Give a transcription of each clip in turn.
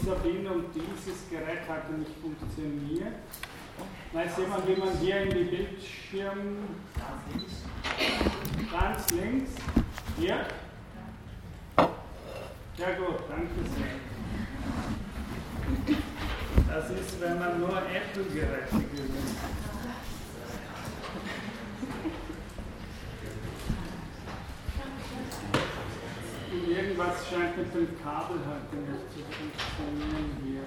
Sabine, und dieses Gerät hat nicht funktioniert. Weiß jemand, wie man hier in die Bildschirm. Ganz links. Ganz links. Hier? Ja, gut, danke sehr. Das ist, wenn man nur Apple-Geräte gewinnt. Irgendwas scheint mit dem Kabel heute nicht zu funktionieren hier.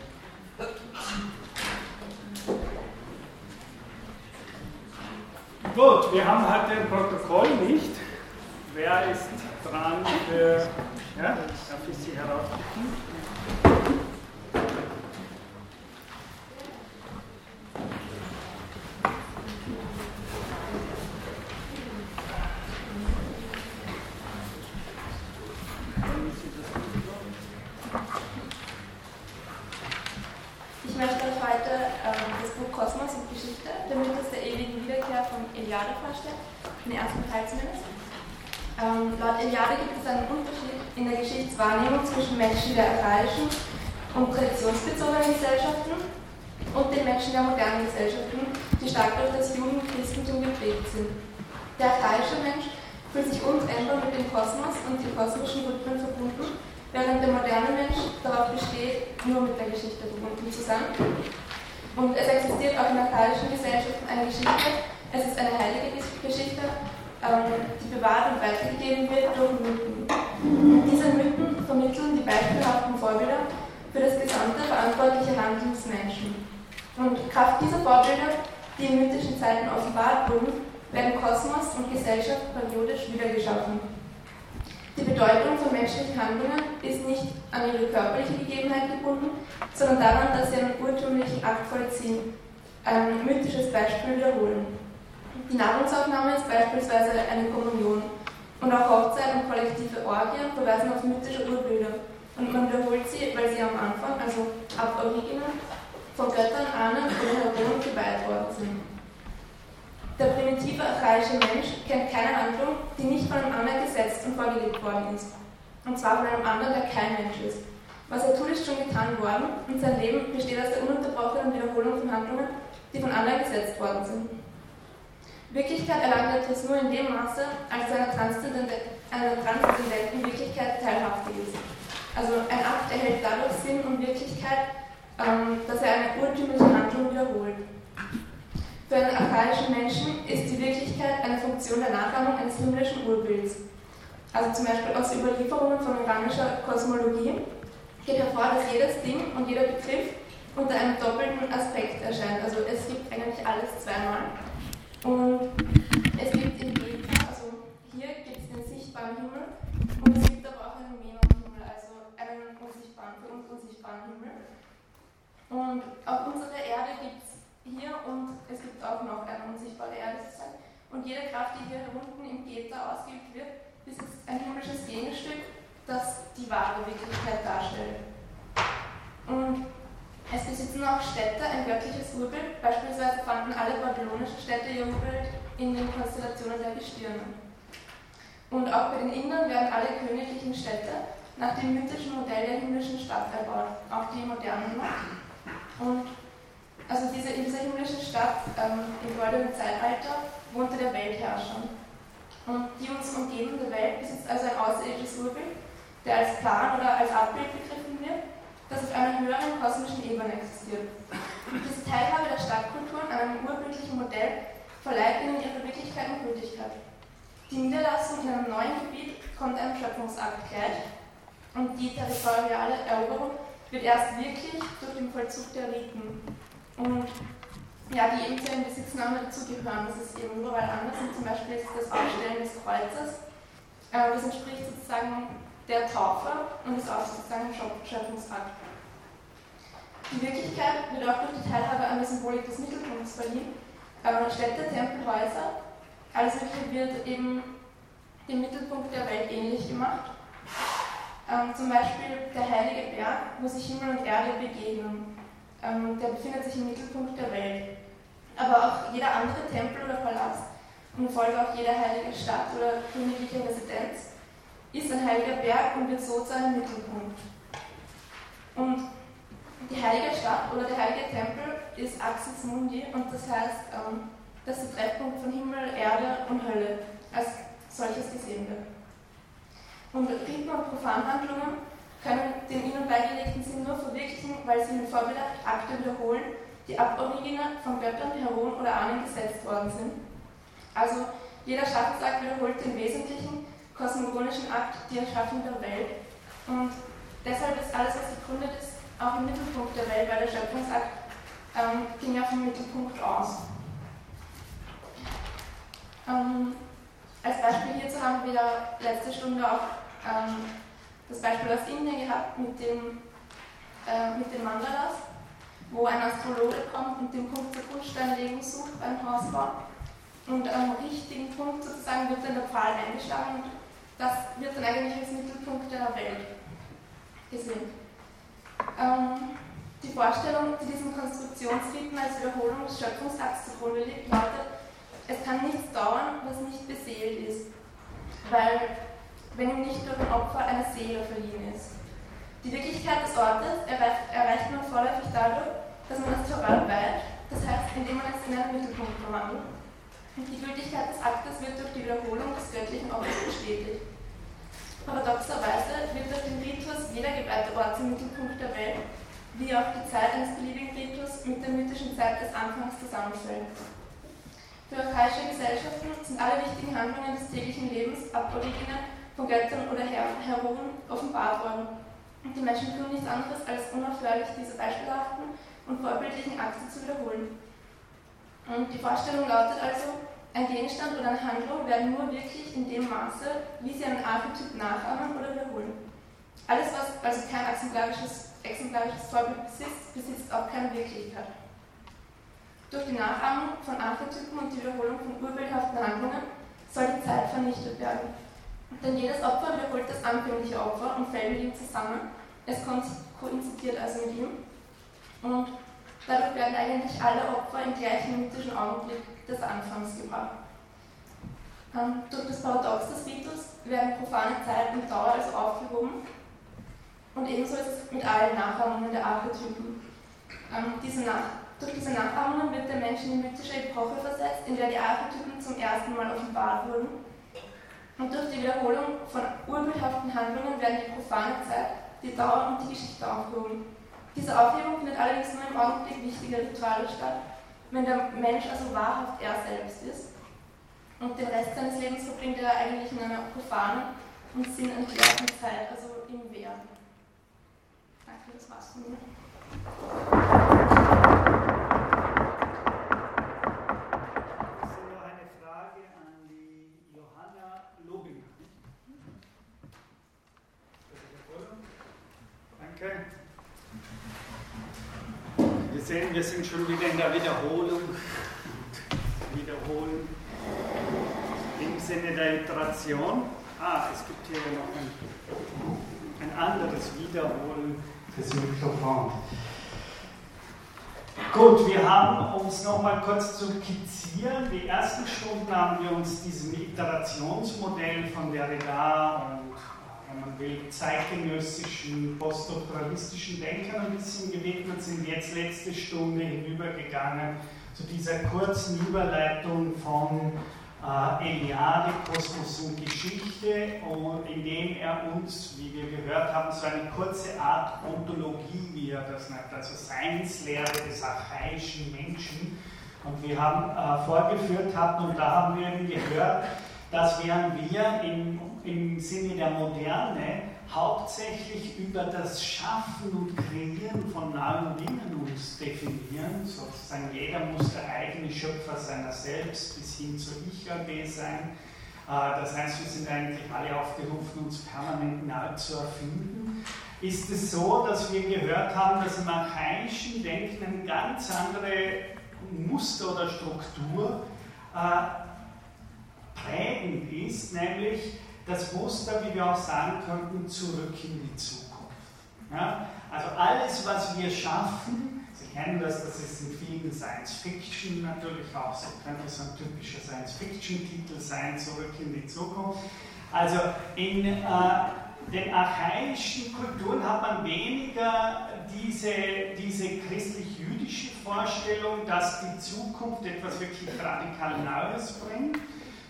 Gut, wir haben heute ein Protokoll nicht. Wer ist dran für. Ja, darf ich Sie herausfinden? Wahrnehmung zwischen Menschen der archaischen und traditionsbezogenen Gesellschaften und den Menschen der modernen Gesellschaften, die stark durch das Juden- Christentum geprägt sind. Der archaische Mensch fühlt sich untrennbar mit dem Kosmos und den kosmischen Rhythmen verbunden, während der moderne Mensch darauf besteht, nur mit der Geschichte verbunden zu sein. Und es existiert auch in archaischen Gesellschaften eine Geschichte, es ist eine heilige Geschichte, ähm, die bewahrt und weitergegeben wird durch Mythen. Diese Mythen vermitteln die beispielhaften Vorbilder für das gesamte verantwortliche Handeln des Menschen. Und Kraft dieser Vorbilder, die in mythischen Zeiten offenbart wurden, werden Kosmos und Gesellschaft periodisch wiedergeschaffen. Die Bedeutung von menschlichen Handlungen ist nicht an ihre körperliche Gegebenheit gebunden, sondern daran, dass sie einen urtümlichen Akt vollziehen, ein mythisches Beispiel wiederholen. Die Nahrungsaufnahme ist beispielsweise eine Kommunion und auch Hochzeit und kollektive Orgien verweisen auf mythische Urbilder. Und man wiederholt sie, weil sie am Anfang, also ab Origina, von Göttern, Ahnen oder Heroen geweiht worden sind. Der primitive archaische Mensch kennt keine Handlung, die nicht von einem anderen gesetzt und vorgelegt worden ist. Und zwar von einem anderen, der kein Mensch ist. Was er tut, ist schon getan worden und sein Leben besteht aus der ununterbrochenen Wiederholung von Handlungen, die von anderen gesetzt worden sind. Wirklichkeit erlangt etwas nur in dem Maße, als einer transzendenten Wirklichkeit teilhaftig ist. Also ein Akt erhält dadurch Sinn und Wirklichkeit, ähm, dass er Handlung wiederholt. Für einen archaischen Menschen ist die Wirklichkeit eine Funktion der Nachahmung eines himmlischen Urbilds. Also zum Beispiel aus Überlieferungen von iranischer Kosmologie geht hervor, dass jedes Ding und jeder Begriff unter einem doppelten Aspekt erscheint. Also es gibt eigentlich alles zweimal. Und es gibt in Beta, also hier gibt es den sichtbaren Himmel und es gibt aber auch einen Menon-Himmel, also einen unsichtbaren, für uns unsichtbaren Himmel. Und auf unserer Erde gibt es hier und es gibt auch noch eine unsichtbare Erde sozusagen. Und jede Kraft, die hier unten im Geta ausgeübt wird, besitzt ein himmlisches Gegenstück, das die wahre Wirklichkeit darstellt. Und es besitzen auch Städte ein göttliches Urbild, beispielsweise fanden alle babylonischen Städte ihr Urbild in den Konstellationen der Gestirne. Und auch bei den Indern werden alle königlichen Städte nach dem mythischen Modell der himmlischen Stadt erbaut, auch die modernen noch. Und also diese, in dieser himmlischen Stadt ähm, im goldenen Zeitalter wohnte der Weltherrscher. Und die uns umgebende Welt besitzt also ein außerirdisches Urbild, der als Plan oder als Abbild begriffen wird das auf einer höheren kosmischen Ebene existiert. Diese Teilhabe der Stadtkulturen an einem urbildlichen Modell verleiht ihnen ihre Wirklichkeit und Gültigkeit. Die Niederlassung in einem neuen Gebiet kommt einem Schöpfungsakt gleich und die territoriale Eroberung wird erst wirklich durch den Vollzug der Riten und ja, die eben zu den Besitznahme dazugehören. Das ist eben überall anders und zum Beispiel ist das Aufstellen des Kreuzes. Äh, das entspricht sozusagen der Taufe und ist auch sozusagen ein Schöpfungsakt. Die Wirklichkeit wird auch durch die Teilhabe an der Symbolik des Mittelpunkts verliehen. Aber Städte, Tempel, Häuser, alles Mögliche wird eben dem Mittelpunkt der Welt ähnlich gemacht. Ähm, zum Beispiel der heilige Berg, wo sich Himmel und Erde begegnen. Ähm, der befindet sich im Mittelpunkt der Welt. Aber auch jeder andere Tempel oder Palast und folge auch jede heilige Stadt oder königliche Residenz ist ein heiliger Berg und wird so zu einem Mittelpunkt. Und Die heilige Stadt oder der heilige Tempel ist Axis Mundi und das heißt, ähm, dass der Treffpunkt von Himmel, Erde und Hölle als solches gesehen wird. Und Riten und Profanhandlungen können den ihnen beigelegten Sinn nur verwirklichen, weil sie mit Vorbedacht Akte wiederholen, die ab Origine von Göttern, Heroen oder Ahnen gesetzt worden sind. Also jeder Schaffensakt wiederholt den wesentlichen kosmogonischen Akt, die Erschaffung der Welt. Und deshalb ist alles, was gegründet ist, auch im Mittelpunkt der Welt, weil der Schöpfungsakt ähm, ging ja vom Mittelpunkt aus. Ähm, als Beispiel hierzu haben wir letzte Stunde auch ähm, das Beispiel aus Indien gehabt mit, dem, äh, mit den Mandalas, wo ein Astrologe kommt und den Punkt zur Grundsteinlegung sucht beim Hausbau. Und am richtigen Punkt sozusagen wird dann der Pfahl eingeschlagen und das wird dann eigentlich als Mittelpunkt der Welt gesehen. Ähm, die Vorstellung, die diesem Konstruktionsriten als Wiederholung des Schöpfungsakts zugrunde liegt, lautet, es kann nichts dauern, was nicht beseelt ist. Weil wenn ihm nicht durch Opfer eine Seele verliehen ist. Die Wirklichkeit des Ortes erreicht, erreicht man vorläufig dadurch, dass man das Toral weiht, das heißt, indem man es in einen Mittelpunkt verwandelt. Die Gültigkeit des Aktes wird durch die Wiederholung des göttlichen Opfers bestätigt. Paradoxerweise wird durch den Ritus jeder geweihte Ort zum Mittelpunkt der Welt, wie auch die Zeit eines beliebigen Ritus mit der mythischen Zeit des Anfangs zusammenfällt. Für archaische Gesellschaften sind alle wichtigen Handlungen des täglichen Lebens ab von Göttern oder Her Heroen offenbart worden. Und die Menschen tun nichts anderes, als unaufhörlich diese beispielhaften und vorbildlichen Akte zu wiederholen. Und die Vorstellung lautet also, ein Gegenstand oder eine Handlung werden nur wirklich in dem Maße, wie sie einen Archetyp nachahmen oder wiederholen. Alles, was also kein exemplarisches, exemplarisches Vorbild besitzt, besitzt auch keine Wirklichkeit. Durch die Nachahmung von Archetypen und die Wiederholung von urbildhaften Handlungen soll die Zeit vernichtet werden. Denn jedes Opfer wiederholt das anfängliche Opfer und fällt mit ihm zusammen. Es koinzidiert also mit ihm. Und dadurch werden eigentlich alle Opfer im gleichen mythischen Augenblick des Anfangs gebracht. Ähm, durch das Paradox des Ritus werden profane Zeit und Dauer also aufgehoben. Und ebenso ist es mit allen Nachahmungen der Archetypen. Ähm, diese Nach durch diese Nachahmungen wird der Mensch in die mythische Epoche versetzt, in der die Archetypen zum ersten Mal offenbart wurden und durch die Wiederholung von urbildhaften Handlungen werden die profane Zeit, die Dauer und die Geschichte aufgehoben. Diese Aufhebung findet allerdings nur im Augenblick wichtiger Rituale statt, wenn der Mensch also wahrhaft er selbst ist und den Rest seines Lebens verbringt er eigentlich in einer profanen und sinnentleerten Zeit, also im Werden. Danke, das war's von mir. Okay. Wir sehen, wir sind schon wieder in der Wiederholung. Wiederholen im Sinne der Iteration. Ah, es gibt hier noch ein, ein anderes Wiederholen des Mikrofons. Gut, wir haben uns noch mal kurz zu skizzieren. Die ersten Stunden haben wir uns diesem Iterationsmodell von Derrida und wenn man will, zeitgenössischen, poststrukturalistischen Denkern ein bisschen gewidmet, sind jetzt letzte Stunde hinübergegangen zu dieser kurzen Überleitung von äh, Eliade, Kosmos und Geschichte, und indem er uns, wie wir gehört haben, so eine kurze Art Ontologie, wie er das nennt, also Seinslehre des archaischen Menschen, und wir haben äh, vorgeführt hatten, und da haben wir eben gehört, dass während wir im im Sinne der Moderne hauptsächlich über das Schaffen und Kreieren von neuen Dingen uns definieren, sozusagen jeder muss der eigene Schöpfer seiner selbst bis hin zu Ich-AG sein. Äh, das heißt, wir sind eigentlich alle aufgerufen, uns permanent neu zu erfinden. Ist es so, dass wir gehört haben, dass im archaischen Denken eine ganz andere Muster oder Struktur äh, prägend ist, nämlich das Muster, wie wir auch sagen könnten, zurück in die Zukunft. Ja? Also alles, was wir schaffen, Sie kennen das, das ist in vielen Science Fiction natürlich auch, so könnte so ein typischer Science Fiction Titel sein, zurück in die Zukunft. Also in, äh, den archaischen Kulturen hat man weniger diese, diese christlich-jüdische Vorstellung, dass die Zukunft etwas wirklich radikal Neues bringt,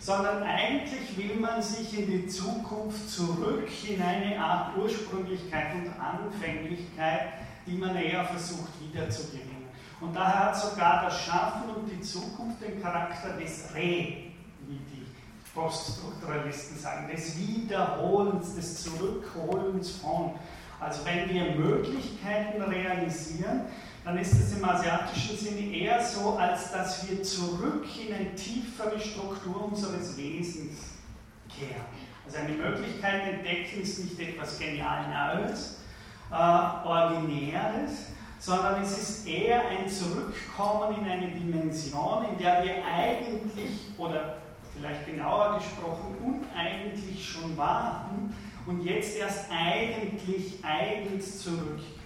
sondern eigentlich will man sich in die Zukunft zurück in eine Art Ursprünglichkeit und Anfänglichkeit, die man eher versucht wiederzugewinnen. Und daher hat sogar das Schaffen und die Zukunft den Charakter des Re, wie die Poststrukturalisten sagen, des Wiederholens, des Zurückholens von. Also wenn wir Möglichkeiten realisieren, dann ist es im asiatischen Sinne eher so, als dass wir zurück in eine tiefere Struktur unseres Wesens kehren. Also eine Möglichkeit entdecken ist nicht etwas genial Neues, äh, Originäres, sondern es ist eher ein Zurückkommen in eine Dimension, in der wir eigentlich, oder vielleicht genauer gesprochen, uneigentlich schon waren und jetzt erst eigentlich eigens zurückkehren.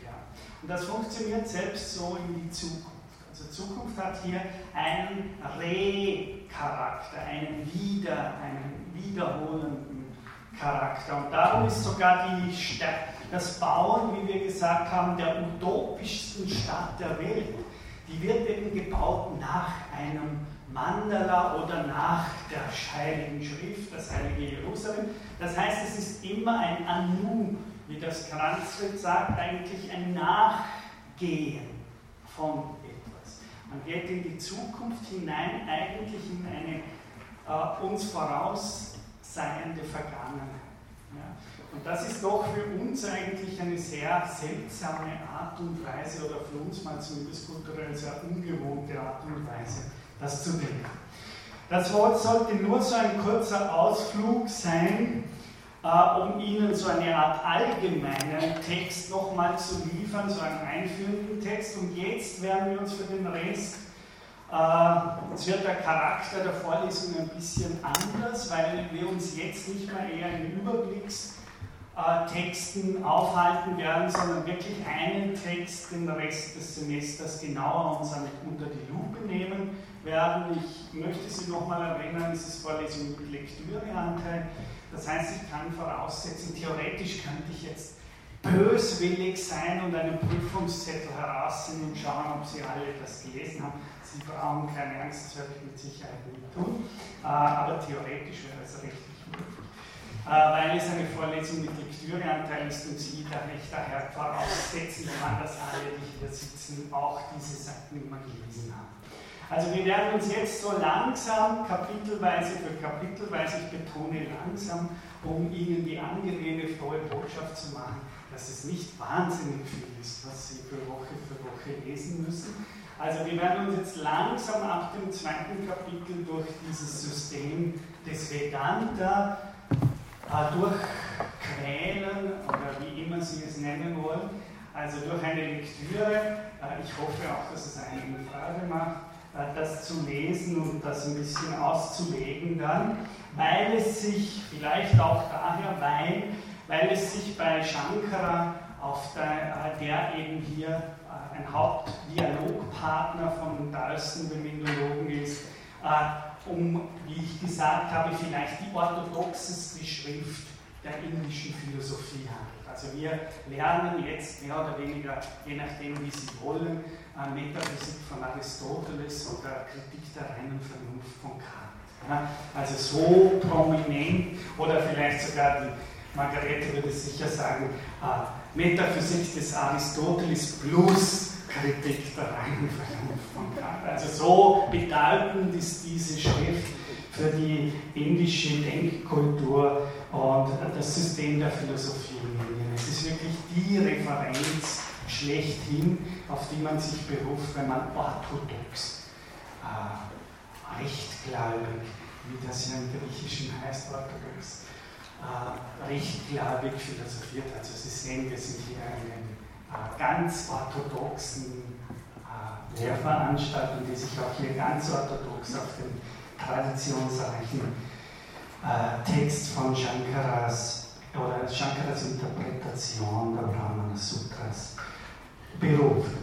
Und das funktioniert selbst so in die Zukunft. Also Zukunft hat hier einen Re-Charakter, einen Wieder, einen wiederholenden Charakter. Und darum ist sogar die Stadt, das Bauen, wie wir gesagt haben, der utopischsten Stadt der Welt, die wird eben gebaut nach einem Mandala oder nach der Heiligen Schrift, das Heilige Jerusalem. Das heißt, es ist immer ein Anu, wie das Kranzfeld sagt, eigentlich ein Nachgehen von etwas. Man geht in die Zukunft hinein, eigentlich in eine äh, uns vorausseiende Vergangenheit. Ja. Und das ist doch für uns eigentlich eine sehr seltsame Art und Weise, oder für uns mal zumindest kulturell sehr ungewohnte Art und Weise, das zu denken. Das Wort sollte nur so ein kurzer Ausflug sein, äh, um Ihnen so eine Art allgemeinen Text nochmal zu liefern, so einen einführenden Text. Und jetzt werden wir uns für den Rest, äh, es wird der Charakter der Vorlesung ein bisschen anders, weil wir uns jetzt nicht mehr eher in Überblicks äh, aufhalten werden, sondern wirklich einen Text den Rest des Semesters genauer uns unter die Lupe nehmen werden. Ich möchte Sie nochmal erinnern, es ist Vorlesung mit Lektüreanteil. Das heißt, ich kann voraussetzen, theoretisch könnte ich jetzt böswillig sein und einen Prüfungszettel herausnehmen und schauen, ob Sie alle das gelesen haben. Sie brauchen keine Angst, das werde ich mit Sicherheit nicht tun, äh, aber theoretisch wäre es richtig möglich. Äh, weil es eine Vorlesung mit Lektüreanteil ist und Sie daher voraussetzen, dass alle, die hier sitzen, auch diese Seiten immer gelesen haben. Also wir werden uns jetzt so langsam, kapitelweise für kapitelweise, ich betone langsam, um Ihnen die angenehme, frohe Botschaft zu machen, dass es nicht wahnsinnig viel ist, was Sie für Woche für Woche lesen müssen. Also wir werden uns jetzt langsam ab dem zweiten Kapitel durch dieses System des Vedanta äh, durchquälen oder wie immer Sie es nennen wollen. Also durch eine Lektüre. Äh, ich hoffe auch, dass es einigen Freude macht das zu lesen und das ein bisschen auszulegen dann, weil es sich vielleicht auch daher, weil, weil es sich bei Shankara, auf der, äh, der eben hier äh, ein Hauptdialogpartner von Dalsen, dem Indologen ist, um, wie ich gesagt habe, vielleicht die orthodoxeste Schrift der indischen Philosophie handelt. Also wir lernen jetzt mehr oder weniger, je nachdem wie Sie wollen, Metaphysik von Aristoteles oder Kritik der reinen Vernunft von Kant. Also so prominent oder vielleicht sogar die Margarete würde sicher sagen, äh, Metaphysik des Aristoteles plus Kritik der reinen Vernunft von Kant. Also so bedeutend ist diese Schrift für die indische Denkkultur und das System der Philosophie in Indien. Es ist wirklich die Referenz schlechthin, auf die man sich beruft, wenn man orthodox, äh, rechtgläubig, wie das ja im Griechischen heißt, orthodox, äh, rechtgläubig philosophiert. Also Sie sehen, wir sind hier in einem äh, ganz orthodoxen äh, Lehrveranstaltung, die sich auch hier ganz orthodox auf den traditionsreichen äh, Text von Shankaras oder Shankaras Interpretation der Brahmana Sutras berufen.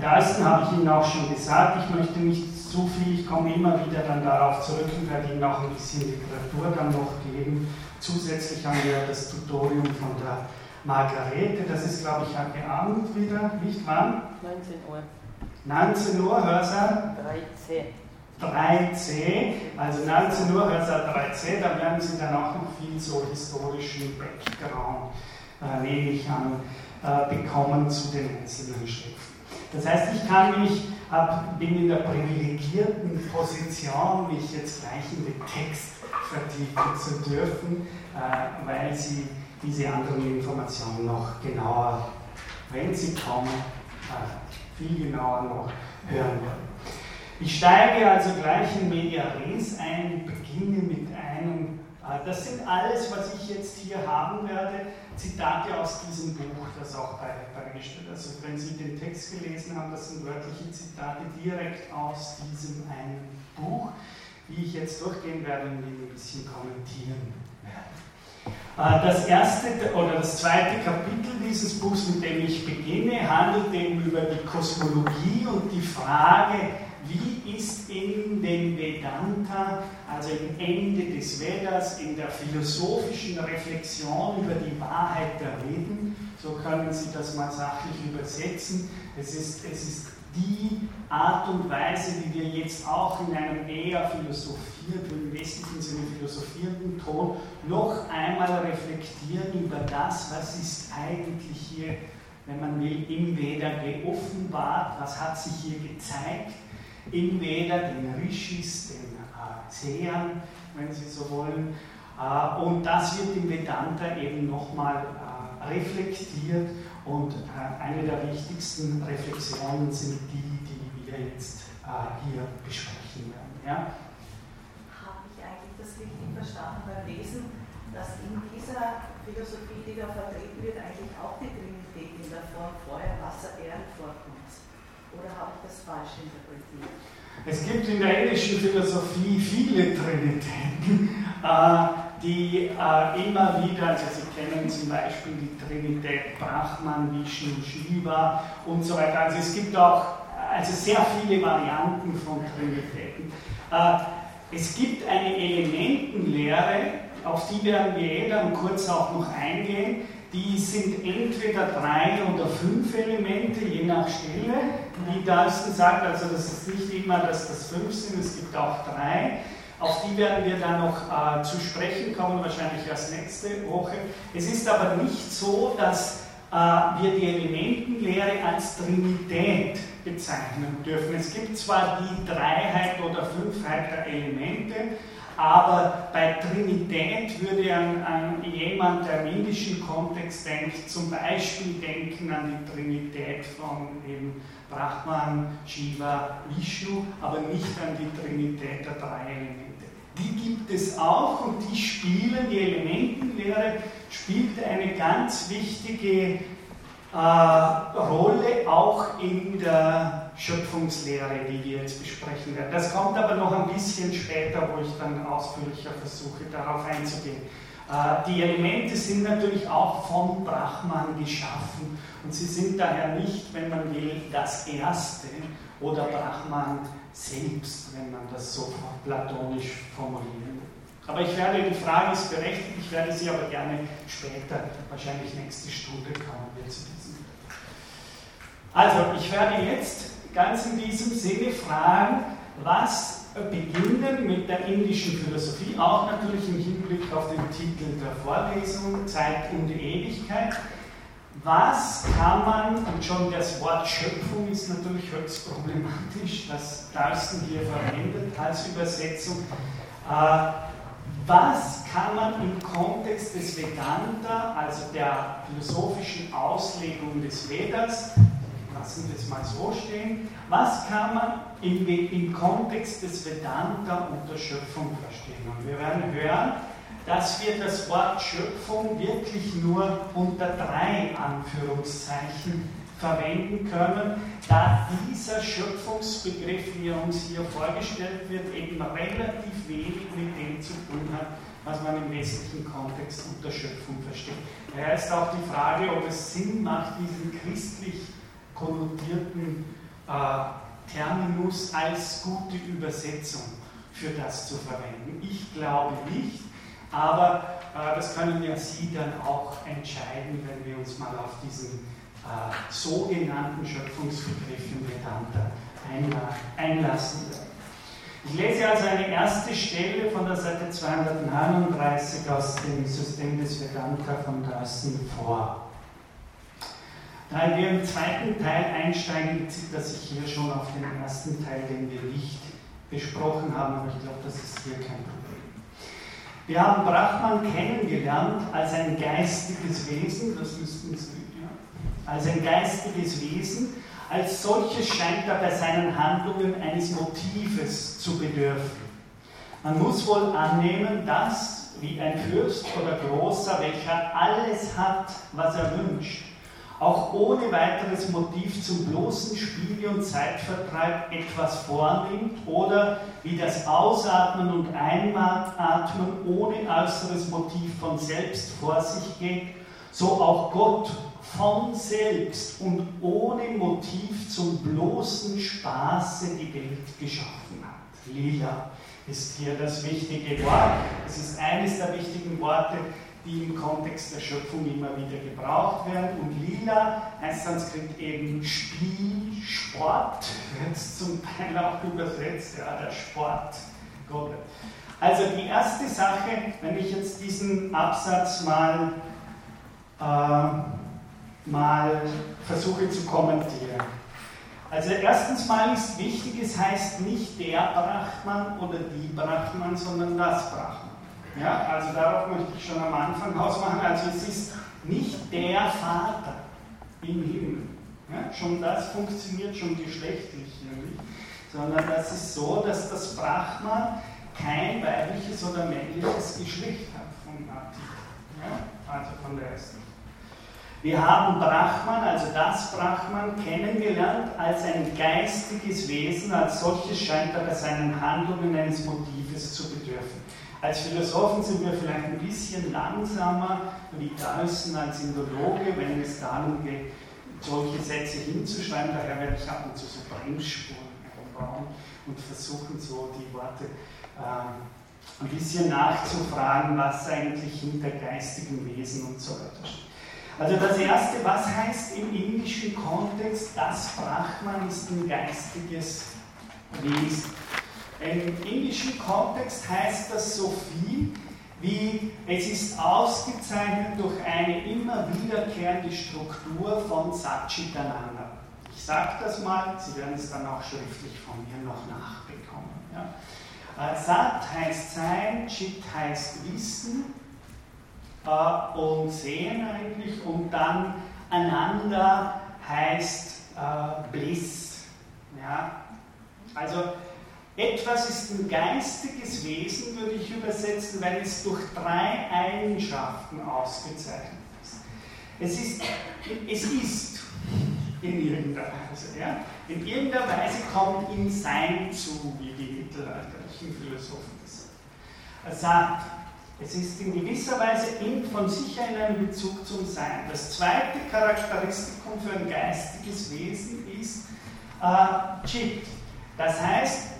Dalsten habe ich Ihnen auch schon gesagt, ich möchte nicht zu viel. Ich komme immer wieder dann darauf zurück und werde Ihnen auch ein bisschen Literatur dann noch geben. Zusätzlich haben wir das Tutorium von der Margarete, das ist glaube ich heute Abend wieder, nicht wann? 19 Uhr. 19 Uhr, Hörsaal? 13. 3c, also 19 Uhr Hörsaal 3c, da werden Sie dann auch noch viel so historischen Background, äh, nehme ich an, äh, bekommen zu den einzelnen Schriften. Das heißt, ich kann mich, hab, bin in der privilegierten Position, mich jetzt gleich in den Text vertiefen zu dürfen, äh, weil Sie diese anderen Informationen noch genauer, wenn sie kommen, äh, viel genauer noch hören werden. Ich steige also gleich in Media Res ein, beginne mit einem, äh, das sind alles, was ich jetzt hier haben werde, Zitate aus diesem Buch, das auch beigestellt ist. Also wenn Sie den Text gelesen haben, das sind wörtliche Zitate direkt aus diesem einen Buch, die ich jetzt durchgehen werde und Ihnen ein bisschen kommentieren werde. Äh, das erste oder das zweite Kapitel dieses Buchs, mit dem ich beginne, handelt eben über die Kosmologie und die Frage, wie ist in den Vedanta, also im Ende des Vedas, in der philosophischen Reflexion über die Wahrheit der Reden, so können Sie das mal sachlich übersetzen, es ist, es ist die Art und Weise, wie wir jetzt auch in einem eher philosophierten, im westlichen Sinne philosophierenden Ton noch einmal reflektieren über das, was ist eigentlich hier, wenn man will, im Veda geoffenbart, was hat sich hier gezeigt Veda, den Rishis, den Sehern, wenn Sie so wollen. Äh, und das wird im Vedanta eben nochmal äh, reflektiert und äh, eine der wichtigsten Reflexionen sind die, die wir jetzt hier besprechen werden. Ja? Habe ich eigentlich das richtig verstanden beim Lesen, dass in dieser Philosophie, die da vertreten wird, eigentlich auch die Trinität in der Form Feuer, Wasser, Erde vorkommt? Oder habe ich das falsch interpretiert? Es gibt in der indischen Philosophie viele Trinitäten, äh, die äh, immer wieder, also Sie kennen zum Beispiel die Trinität Brahman, Vishnu, Shiva und so weiter. Also es gibt auch also sehr viele Varianten von Trinitäten. Äh, es gibt eine Elementenlehre, auf die werden wir eh dann kurz auch noch eingehen, die sind entweder drei oder fünf Elemente, je nach Stelle, wie Dalston sagt. Also das ist nicht immer, dass das fünf sind, es gibt auch drei. Auf die werden wir dann noch äh, zu sprechen kommen, wahrscheinlich erst nächste Woche. Es ist aber nicht so, dass äh, wir die Elementenlehre als Trinität bezeichnen dürfen. Es gibt zwar die Dreiheit oder Fünfheit der Elemente, aber bei Trinität würde an, an jemand, der im indischen Kontext denkt, zum Beispiel denken an die Trinität von eben Brahman, Shiva, Vishnu, aber nicht an die Trinität der drei Elemente. Die gibt es auch und die spielen, die Elementenlehre spielt eine ganz wichtige äh, Rolle auch in der Schöpfungslehre, die wir jetzt besprechen werden. Das kommt aber noch ein bisschen später, wo ich dann ausführlicher versuche, darauf einzugehen. Äh, die Elemente sind natürlich auch von Brahman geschaffen und sie sind daher nicht, wenn man will, das Erste oder Brahman selbst, wenn man das so platonisch formulieren will. Aber ich werde, die Frage ist berechtigt, ich werde sie aber gerne später, wahrscheinlich nächste Stunde, kommen wir zu also, ich werde jetzt ganz in diesem Sinne fragen, was beginnen mit der indischen Philosophie, auch natürlich im Hinblick auf den Titel der Vorlesung, Zeit und Ewigkeit. Was kann man, und schon das Wort Schöpfung ist natürlich höchst problematisch, das Dalston hier verwendet als Übersetzung, äh, was kann man im Kontext des Vedanta, also der philosophischen Auslegung des Vedas, lassen wir es mal so stehen. Was kann man im, im Kontext des Vedanta unter Schöpfung verstehen? Und wir werden hören, dass wir das Wort Schöpfung wirklich nur unter drei Anführungszeichen verwenden können, da dieser Schöpfungsbegriff, wie er uns hier vorgestellt wird, eben relativ wenig mit dem zu tun hat, was man im westlichen Kontext unter Schöpfung versteht. Daher ist auch die Frage, ob es Sinn macht, diesen christlich konnotierten äh, Terminus als gute Übersetzung für das zu verwenden. Ich glaube nicht, aber äh, das können ja Sie dann auch entscheiden, wenn wir uns mal auf diesen äh, sogenannten Schöpfungsbegriff in Vedanta einlassen werden. Ich lese also eine erste Stelle von der Seite 239 aus dem System des Vedanta von Darsten vor. Da wir im zweiten Teil einsteigen, bezieht das sich hier schon auf den ersten Teil, den wir nicht besprochen haben, aber ich glaube, das ist hier kein Problem. Wir haben Brahman kennengelernt als ein geistiges Wesen, das müssten Sie, ja, als ein geistiges Wesen. Als solches scheint er bei seinen Handlungen eines Motives zu bedürfen. Man muss wohl annehmen, dass, wie ein Fürst oder Großer, welcher alles hat, was er wünscht, auch ohne weiteres Motiv zum bloßen Spiel und Zeitvertreib etwas vornimmt oder wie das Ausatmen und Einatmen ohne äußeres Motiv von selbst vor sich geht, so auch Gott von selbst und ohne Motiv zum bloßen Spaße die Welt geschaffen hat. Lila ist hier das wichtige Wort. Es ist eines der wichtigen Worte die im Kontext der Schöpfung immer wieder gebraucht werden. Und lila heißt Sanskrit eben Spiel, Sport, wird zum Teil auch übersetzt, ja, der Sport. Also die erste Sache, wenn ich jetzt diesen Absatz mal, äh, mal versuche zu kommentieren. Also erstens mal ist wichtig, es heißt nicht der Brachmann oder die Brachmann, sondern das Brachmann. Ja, also darauf möchte ich schon am Anfang ausmachen. Also es ist nicht der Vater im Himmel. Ja, schon das funktioniert schon geschlechtlich nicht. Sondern das ist so, dass das Brahman kein weibliches oder männliches Geschlecht hat vom Artikel. Ja, also von der ersten. Wir haben Brahman, also das Brahman, kennengelernt als ein geistiges Wesen, als solches scheint er bei seinen Handlungen eines Motives zu bedürfen. Als Philosophen sind wir vielleicht ein bisschen langsamer wie Dawson als Indologe, wenn es darum geht, solche Sätze hinzuschreiben. Daher werde ich ab und zu so Brennspuren einbauen und versuchen, so die Worte äh, ein bisschen nachzufragen, was eigentlich hinter geistigen Wesen und so weiter steht. Also das Erste, was heißt im indischen Kontext, das Brahman ist ein geistiges Wesen. Im indischen Kontext heißt das so viel wie es ist ausgezeichnet durch eine immer wiederkehrende Struktur von Satchitananda. Ich sage das mal, Sie werden es dann auch schriftlich von mir noch nachbekommen. Ja. Äh, Sat heißt sein, Chit heißt Wissen äh, und Sehen eigentlich und dann Ananda heißt äh, Bliss. Ja. Also etwas ist ein geistiges Wesen, würde ich übersetzen, wenn es durch drei Eigenschaften ausgezeichnet ist. Es ist, es ist in irgendeiner Weise. Ja? In irgendeiner Weise kommt ihm Sein zu, wie die mittelalterlichen Philosophen das sagen. Er sagt, es ist in gewisser Weise von sich in einem Bezug zum Sein. Das zweite Charakteristikum für ein geistiges Wesen ist äh, Chit. Das heißt,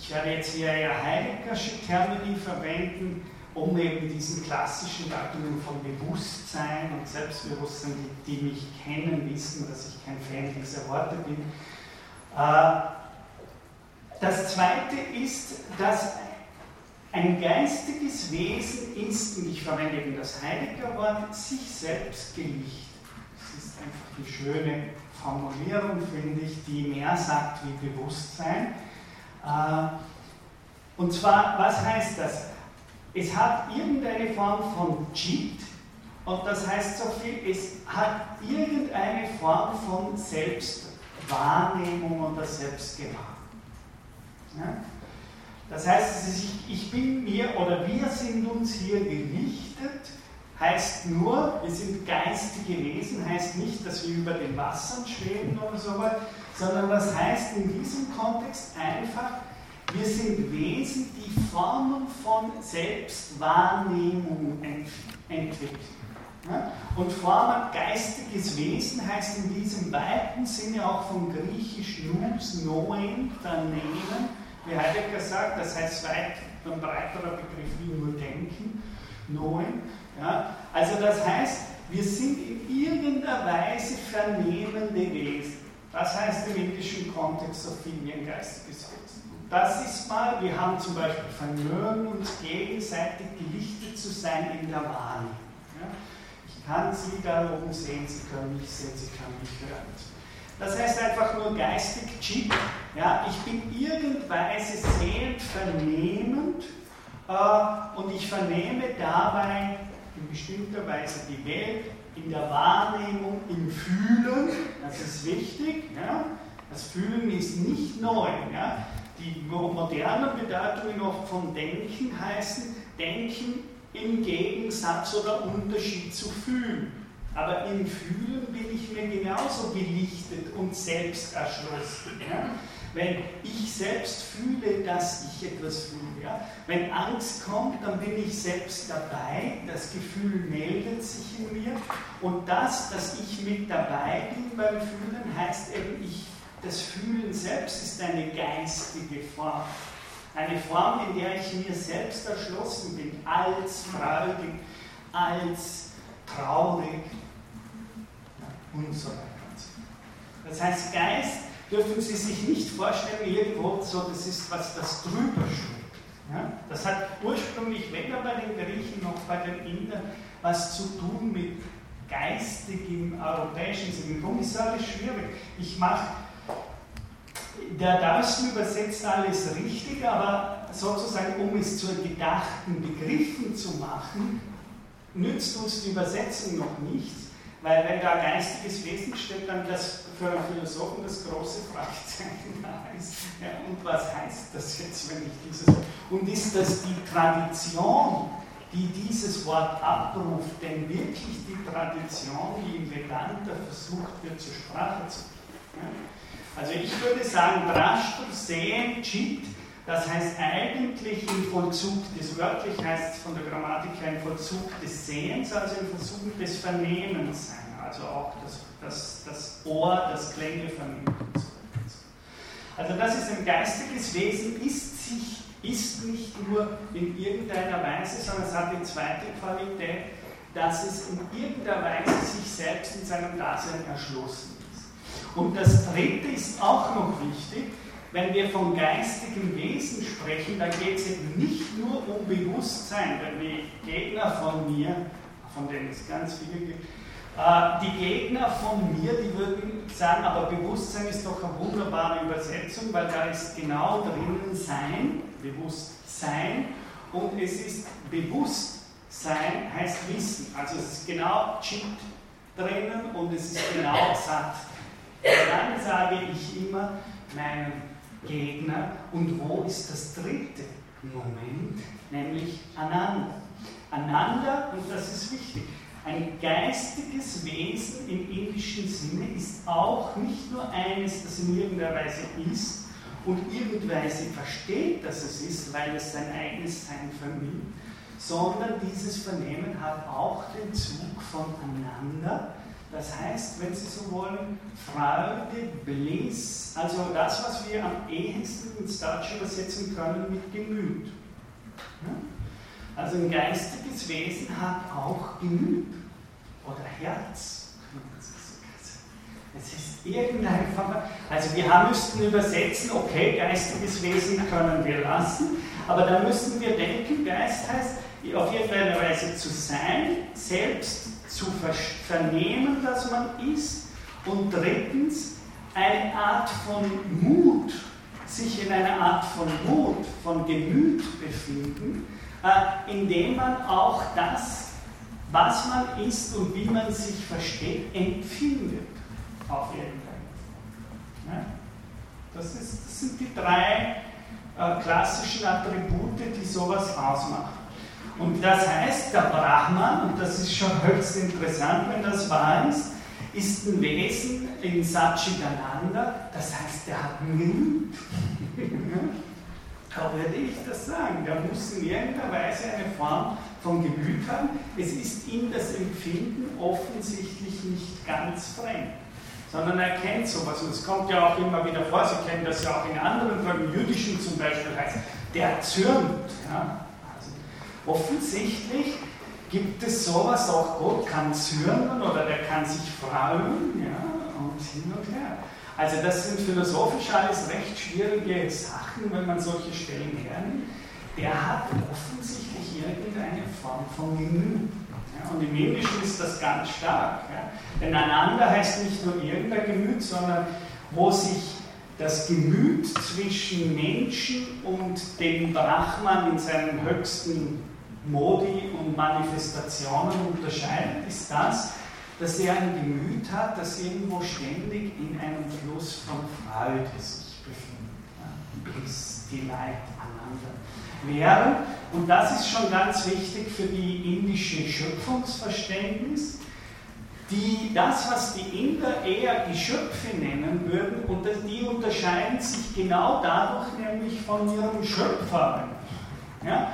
ich werde jetzt hier ja Heideggersche Termini verwenden, um eben diesen klassischen Gattungen von Bewusstsein und Selbstbewusstsein, die, die mich kennen, wissen, dass ich kein Fan dieser Worte bin. Äh, das zweite ist, dass ein geistiges Wesen ist, und ich verwende eben das Heidegger-Wort, sich selbst gelichtet. Das ist einfach die schöne Formulierung, finde ich, die mehr sagt wie Bewusstsein. Äh, und zwar, was heißt das? Es hat irgendeine Form von Cheat und das heißt so viel, es hat irgendeine Form von Selbstwahrnehmung oder Selbstgewahr. Das heißt, ich, bin mir oder wir sind uns hier gerichtet, heißt nur, wir sind geistige Wesen, heißt nicht, dass wir über den Wassern schweben oder so weiter, sondern das heißt in diesem Kontext einfach, wir sind Wesen, die Formen von Selbstwahrnehmung entwickeln. Und Formen geistiges Wesen heißt in diesem weiten Sinne auch vom Griechisch nous, noen, vernehmen, wie Heidegger sagt, das heißt weit ein breiterer Begriff wie nur denken, noen. Ja? Also das heißt, wir sind in irgendeiner Weise vernehmende Wesen. Das heißt im indischen Kontext so viel ein geistiges Wesen. Das ist mal, wir haben zum Beispiel Vermögen, uns gegenseitig gelichtet zu sein in der Wahrnehmung. Ja? Ich kann Sie da oben sehen, Sie können mich sehen, Sie können mich hören. Das heißt einfach nur geistig Chip. Ja? Ich bin irgendweise sehend, vernehmend äh, und ich vernehme dabei in bestimmter Weise die Welt, in der Wahrnehmung, im Fühlen, das ist wichtig. Ja? Das Fühlen ist nicht neu. Ja? Die modernen Bedeutungen oft von Denken heißen, Denken im Gegensatz oder Unterschied zu Fühlen. Aber im Fühlen bin ich mir genauso gelichtet und selbst erschlossen. Ja? Wenn ich selbst fühle, dass ich etwas fühle, ja? wenn Angst kommt, dann bin ich selbst dabei, das Gefühl meldet sich in mir und das, dass ich mit dabei bin beim Fühlen, heißt eben, ich, das Fühlen selbst ist eine geistige Form. Eine Form, in der ich mir selbst erschlossen bin, als freudig, als traurig und so weiter. Das heißt, Geist dürfen Sie sich nicht vorstellen, irgendwo so, das ist was, das drüber schwebt. Ja? Das hat ursprünglich weder bei den Griechen noch bei den Indern was zu tun mit geistigem europäischen Sinn. Warum ist alles schwierig? Ich mache, der Darsten übersetzt alles richtig, aber sozusagen, um es zu gedachten Begriffen zu machen, nützt uns die Übersetzung noch nichts, weil wenn da geistiges Wesen steht, dann das Philosophen das große Fragezeichen da ist. Ja, und was heißt das jetzt, wenn ich dieses. Und ist das die Tradition, die dieses Wort abruft, denn wirklich die Tradition, die im Vedanta versucht wird, zur Sprache zu bringen? Ja? Also ich würde sagen, Drashtur, Sehen, Chit, das heißt eigentlich im Vollzug des wörtlich heißt es von der Grammatik her im Vollzug des Sehens, also im Versuch des Vernehmens sein, also auch das das, das Ohr, das Klänge so Also das ist ein geistiges Wesen, ist sich, ist nicht nur in irgendeiner Weise, sondern es hat die zweite Qualität, dass es in irgendeiner Weise sich selbst in seinem Dasein erschlossen ist. Und das dritte ist auch noch wichtig, wenn wir von geistigem Wesen sprechen, dann geht es eben nicht nur um Bewusstsein, denn die Gegner von mir, von denen es ganz viele gibt, die Gegner von mir, die würden sagen, aber Bewusstsein ist doch eine wunderbare Übersetzung, weil da ist genau drinnen Sein, Bewusstsein, und es ist Bewusstsein heißt Wissen. Also es ist genau Chit drinnen und es ist genau Sat. Dann sage ich immer meinem Gegner, und wo ist das dritte Moment, nämlich Ananda. Ananda, und das ist wichtig, ein geistiges Wesen im indischen Sinne ist auch nicht nur eines, das in irgendeiner Weise ist und irgendweise versteht, dass es ist, weil es sein eigenes Sein vernimmt, sondern dieses Vernehmen hat auch den Zug voneinander. Das heißt, wenn Sie so wollen, Freude, Bliss, also das, was wir am ehesten ins Deutsche übersetzen können mit Gemüt. Also ein geistiges Wesen hat auch Gemüt oder Herz. Es ist irgendein. Also wir müssten übersetzen, okay, geistiges Wesen können wir lassen, aber da müssen wir denken, Geist heißt auf irgendeine Weise zu sein, selbst zu vernehmen, dass man ist und drittens eine Art von Mut, sich in einer Art von Mut, von Gemüt befinden, indem man auch das, was man ist und wie man sich versteht, empfindet auf irgendeine? Das, das sind die drei äh, klassischen Attribute, die sowas ausmachen. Und das heißt, der Brahman, und das ist schon höchst interessant, wenn das wahr ist, ist ein Wesen in Satchitananda, das heißt, der hat Gemüt. Da würde ich das sagen. Der muss in irgendeiner Weise eine Form von Gemüt haben. Es ist ihm das Empfinden offensichtlich nicht ganz fremd, sondern er kennt sowas. Und es kommt ja auch immer wieder vor, Sie kennen das ja auch in anderen, beim Jüdischen zum Beispiel heißt, der zürnt. Ja? Also offensichtlich gibt es sowas auch, Gott kann zürnen oder der kann sich freuen ja? und hin und her. Also das sind philosophisch alles recht schwierige Sachen, wenn man solche Stellen hernimmt. Der hat offensichtlich irgendeine Form von Gemüt. Ja, und im Indischen ist das ganz stark. Ja. Denn einander heißt nicht nur irgendein Gemüt, sondern wo sich das Gemüt zwischen Menschen und dem Brahman in seinen höchsten Modi und Manifestationen unterscheidet, ist das, dass er ein Gemüt hat, das irgendwo ständig in einem Fluss von Freude sich befindet. Ja. Bliss, Delight, aneinander. Während, und das ist schon ganz wichtig für die indische Schöpfungsverständnis, die, das, was die Inder eher Geschöpfe nennen würden, und die unterscheiden sich genau dadurch nämlich von ihrem Schöpfer. Ja?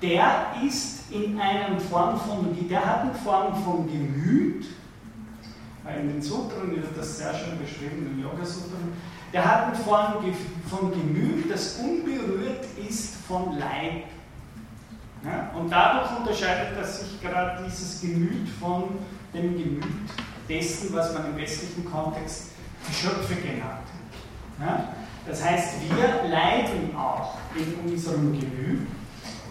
Der ist in einer Form von, der hat eine Form von Gemüt, in den Sutren wird das sehr schön beschrieben, in den Yoga-Sutren, der hat eine Form von Gemüt, das unberührt ist von Leib. Ja? Und dadurch unterscheidet das sich gerade dieses Gemüt von dem Gemüt dessen, was man im westlichen Kontext Geschöpfe genannt hat. Ja? Das heißt, wir leiden auch in unserem Gemüt,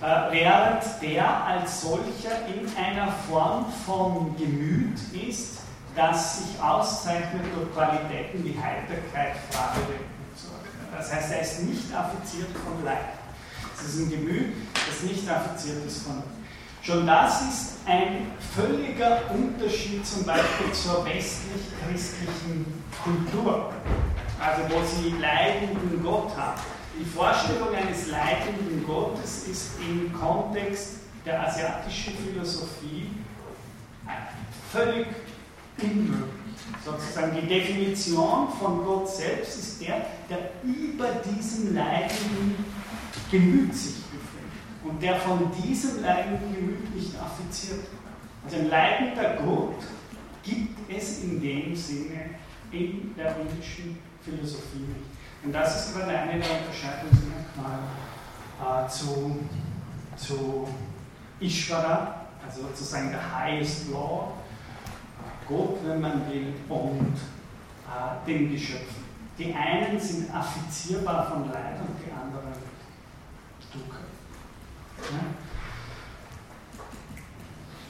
äh, während der als solcher in einer Form von Gemüt ist, das sich auszeichnet durch Qualitäten wie Heiterkeit, Freude und so weiter. Das heißt, er ist nicht affiziert von Leid. Es ist ein Gemüt, das nicht affiziert ist von Leid. Schon das ist ein völliger Unterschied zum Beispiel zur westlich-christlichen Kultur, also wo sie leidenden Gott haben. Die Vorstellung eines leidenden Gottes ist im Kontext der asiatischen Philosophie völlig unmöglich. Sozusagen die Definition von Gott selbst ist der, der über diesem leidenden Gemüt sich und der von diesem leidenden Gemüt nicht affiziert wird. Also ein leidender Gott gibt es in dem Sinne in der indischen Philosophie nicht. Und das ist gerade eine der Unterscheidungsmerkmale äh, zu, zu Ishvara, also sozusagen der Highest Law, Gott, wenn man will, und äh, den Geschöpfen. Die einen sind affizierbar von Leid und die anderen Dukkha.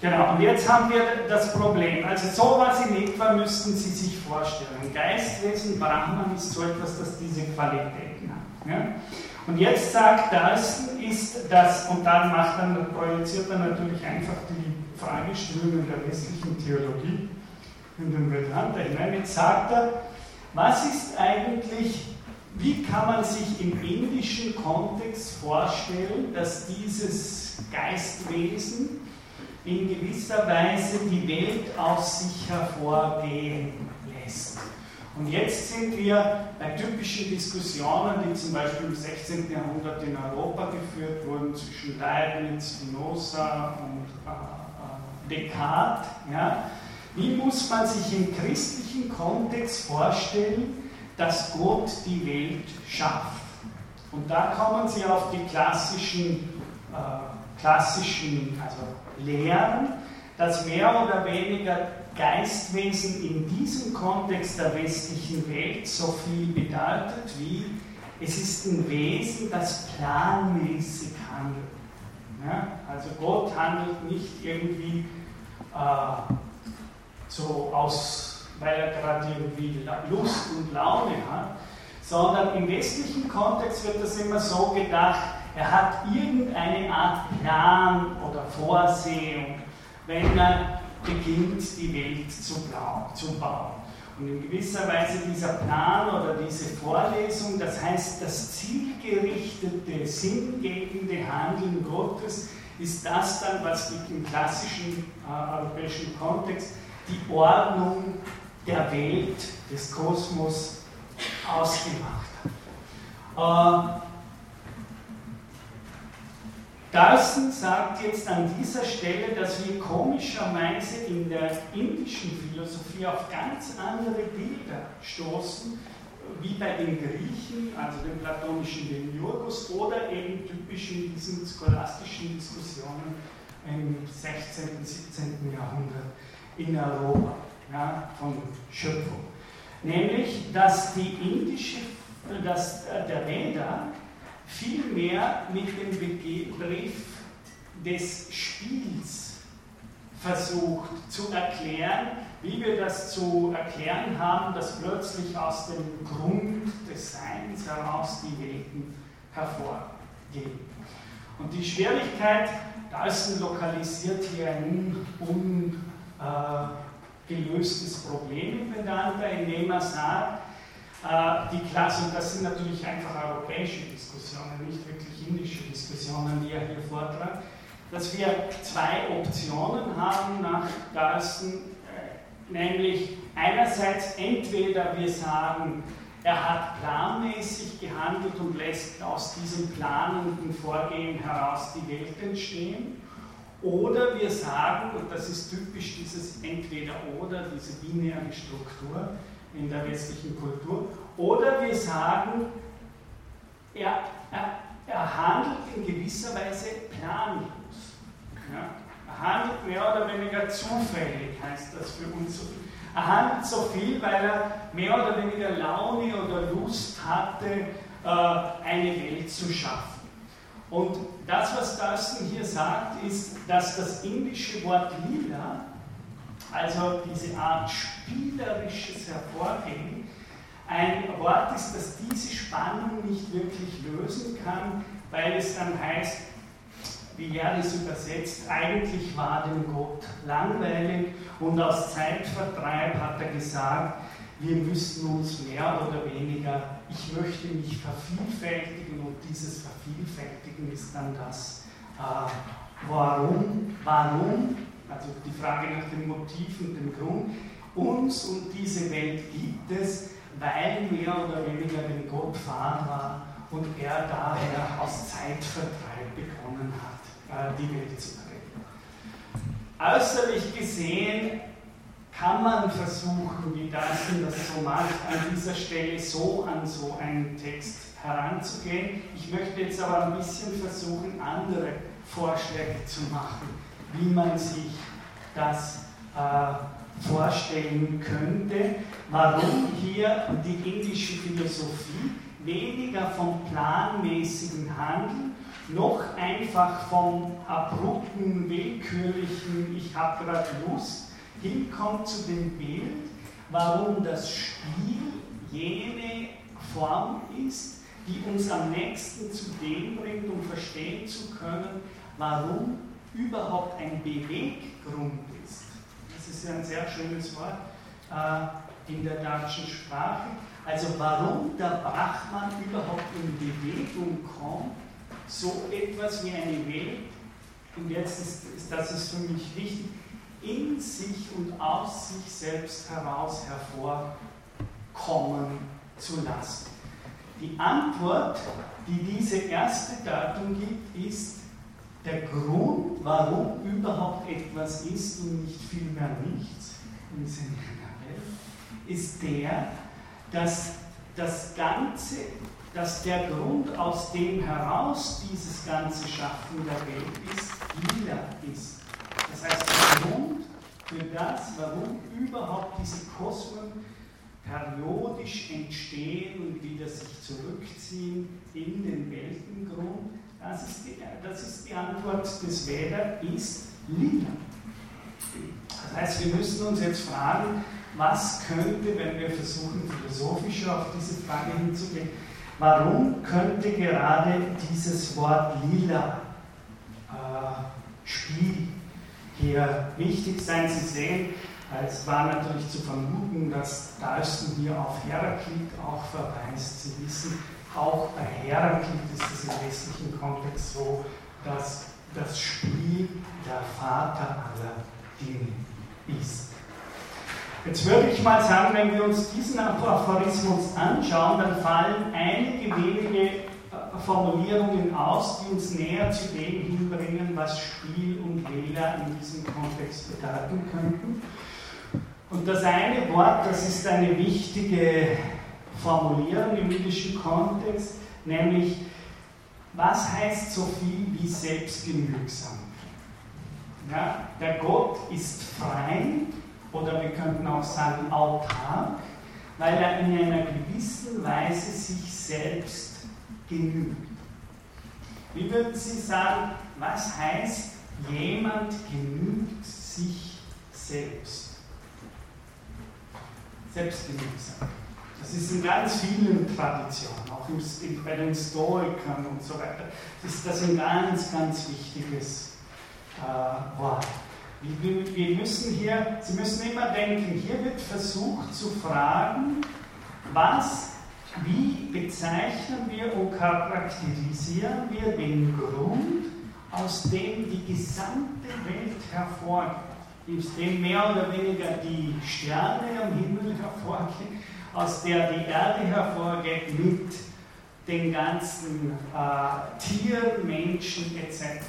Genau, und jetzt haben wir das Problem. Also sowas in etwa müssten Sie sich vorstellen. Geistwesen, Brahman ist so etwas, das diese Qualitäten hat. Ja? Und jetzt sagt das, ist das, und dann macht dann, projiziert er natürlich einfach die Fragestellungen der westlichen Theologie in den Vedanta hinein. Jetzt sagt er, was ist eigentlich wie kann man sich im indischen Kontext vorstellen, dass dieses Geistwesen in gewisser Weise die Welt aus sich hervorgehen lässt? Und jetzt sind wir bei typischen Diskussionen, die zum Beispiel im 16. Jahrhundert in Europa geführt wurden, zwischen Leibniz, Spinoza und äh, äh, Descartes. Ja? Wie muss man sich im christlichen Kontext vorstellen, dass Gott die Welt schafft. Und da kommen Sie auf die klassischen, äh, klassischen also Lehren, dass mehr oder weniger Geistwesen in diesem Kontext der westlichen Welt so viel bedeutet wie es ist ein Wesen, das planmäßig handelt. Ja? Also Gott handelt nicht irgendwie äh, so aus weil er gerade irgendwie Lust und Laune hat, sondern im westlichen Kontext wird das immer so gedacht, er hat irgendeine Art Plan oder Vorsehung, wenn er beginnt, die Welt zu, bauen. Und in gewisser Weise dieser Plan oder diese Vorlesung, das heißt das zielgerichtete, sinngebende Handeln Gottes, ist das dann, was im klassischen äh, europäischen Kontext die Ordnung der Welt, des Kosmos ausgemacht hat. Äh, Darsten sagt jetzt an dieser Stelle, dass wir komischerweise in der indischen Philosophie auf ganz andere Bilder stoßen, wie bei den Griechen, also den platonischen Demiurgus, oder eben typisch in diesen scholastischen Diskussionen im 16., und 17. Jahrhundert in Europa ja, von Schöpfung. Nämlich, dass die indische, dass der Veda vielmehr mit dem Begriff des Spiels versucht zu erklären, wie wir das zu erklären haben, dass plötzlich aus dem Grund des Seins heraus die Welten hervorgehen. Und die Schwierigkeit, Dalton lokalisiert hier ein ungelöstes äh, Problem in Vedanta, indem er sagt, äh, die Klasse, und das sind natürlich einfach europäische Diskussionen, nicht wirklich indische Diskussionen, die er hier vortragt, dass wir zwei Optionen haben nach Dalton, äh, nämlich einerseits entweder wir sagen, er hat planmäßig gehandelt und lässt aus diesem planenden Vorgehen heraus die Welt entstehen. Oder wir sagen, und das ist typisch dieses Entweder-Oder, diese binäre Struktur, in der westlichen Kultur. Oder wir sagen, er, er, er handelt in gewisser Weise planlos. Ja? Er handelt mehr oder weniger zufällig, heißt das für uns. Er handelt so viel, weil er mehr oder weniger Laune oder Lust hatte, äh, eine Welt zu schaffen. Und das, was Dustin hier sagt, ist, dass das indische Wort lila also diese Art spielerisches Hervorgehen, ein Wort ist, das diese Spannung nicht wirklich lösen kann, weil es dann heißt, wie es übersetzt, eigentlich war dem Gott langweilig und aus Zeitvertreib hat er gesagt, wir müssen uns mehr oder weniger, ich möchte mich vervielfältigen und dieses Vervielfältigen ist dann das, äh, warum, warum also die Frage nach dem Motiv und dem Grund. Uns und diese Welt gibt es, weil mehr oder weniger dem Gott fahn war und er daher aus Zeitvertreib begonnen hat, äh, die Welt zu retten. Äußerlich gesehen kann man versuchen, wie Darwin das so macht, an dieser Stelle so an so einen Text heranzugehen. Ich möchte jetzt aber ein bisschen versuchen, andere Vorschläge zu machen wie man sich das äh, vorstellen könnte, warum hier die indische Philosophie weniger vom planmäßigen Handeln noch einfach vom abrupten, willkürlichen, ich habe gerade Lust, hinkommt zu dem Bild, warum das Spiel jene Form ist, die uns am nächsten zu dem bringt, um verstehen zu können, warum überhaupt ein Beweggrund ist. Das ist ja ein sehr schönes Wort äh, in der deutschen Sprache. Also warum der Brachmann überhaupt in Bewegung kommt, so etwas wie eine Welt, und jetzt ist, ist das ist für mich wichtig, in sich und aus sich selbst heraus hervorkommen zu lassen. Die Antwort, die diese erste Datum gibt, ist, der Grund, warum überhaupt etwas ist und nicht vielmehr nichts im Sinne ist der, dass das Ganze, dass der Grund, aus dem heraus dieses ganze Schaffen der Welt ist, lila ist. Das heißt, der Grund für das, warum überhaupt diese Kosmen periodisch entstehen und wieder sich zurückziehen in den Weltengrund, das ist die, das ist die Antwort des Veda, ist lila. Das heißt, wir müssen uns jetzt fragen, was könnte, wenn wir versuchen, philosophischer auf diese Frage hinzugehen, warum könnte gerade dieses Wort lila äh, Spiel hier wichtig sein? Sie sehen, es war natürlich zu vermuten, dass Dalston hier auf Heraklit auch verweist. Sie wissen, auch bei Heraklit ist es im westlichen Kontext so, dass das Spiel der Vater aller Dinge ist. Jetzt würde ich mal sagen, wenn wir uns diesen Aphorismus anschauen, dann fallen einige wenige Formulierungen aus, die uns näher zu dem hinbringen, was Spiel und Wähler in diesem Kontext bedeuten könnten. Und das eine Wort, das ist eine wichtige Formulierung im jüdischen Kontext, nämlich was heißt so viel wie selbstgenügsam? Ja, der Gott ist frei oder wir könnten auch sagen autark, weil er in einer gewissen Weise sich selbst genügt. Wie würden Sie sagen, was heißt, jemand genügt sich selbst? Selbstgenügsam. Das ist in ganz vielen Traditionen, auch bei den Stoikern und so weiter, ist das ein ganz, ganz wichtiges äh, Wort. Wir müssen hier, Sie müssen immer denken, hier wird versucht zu fragen, was, wie bezeichnen wir und charakterisieren wir den Grund, aus dem die gesamte Welt hervorgeht, aus dem mehr oder weniger die Sterne am Himmel hervorgehen, aus der die Erde hervorgeht mit den ganzen äh, Tieren, Menschen etc.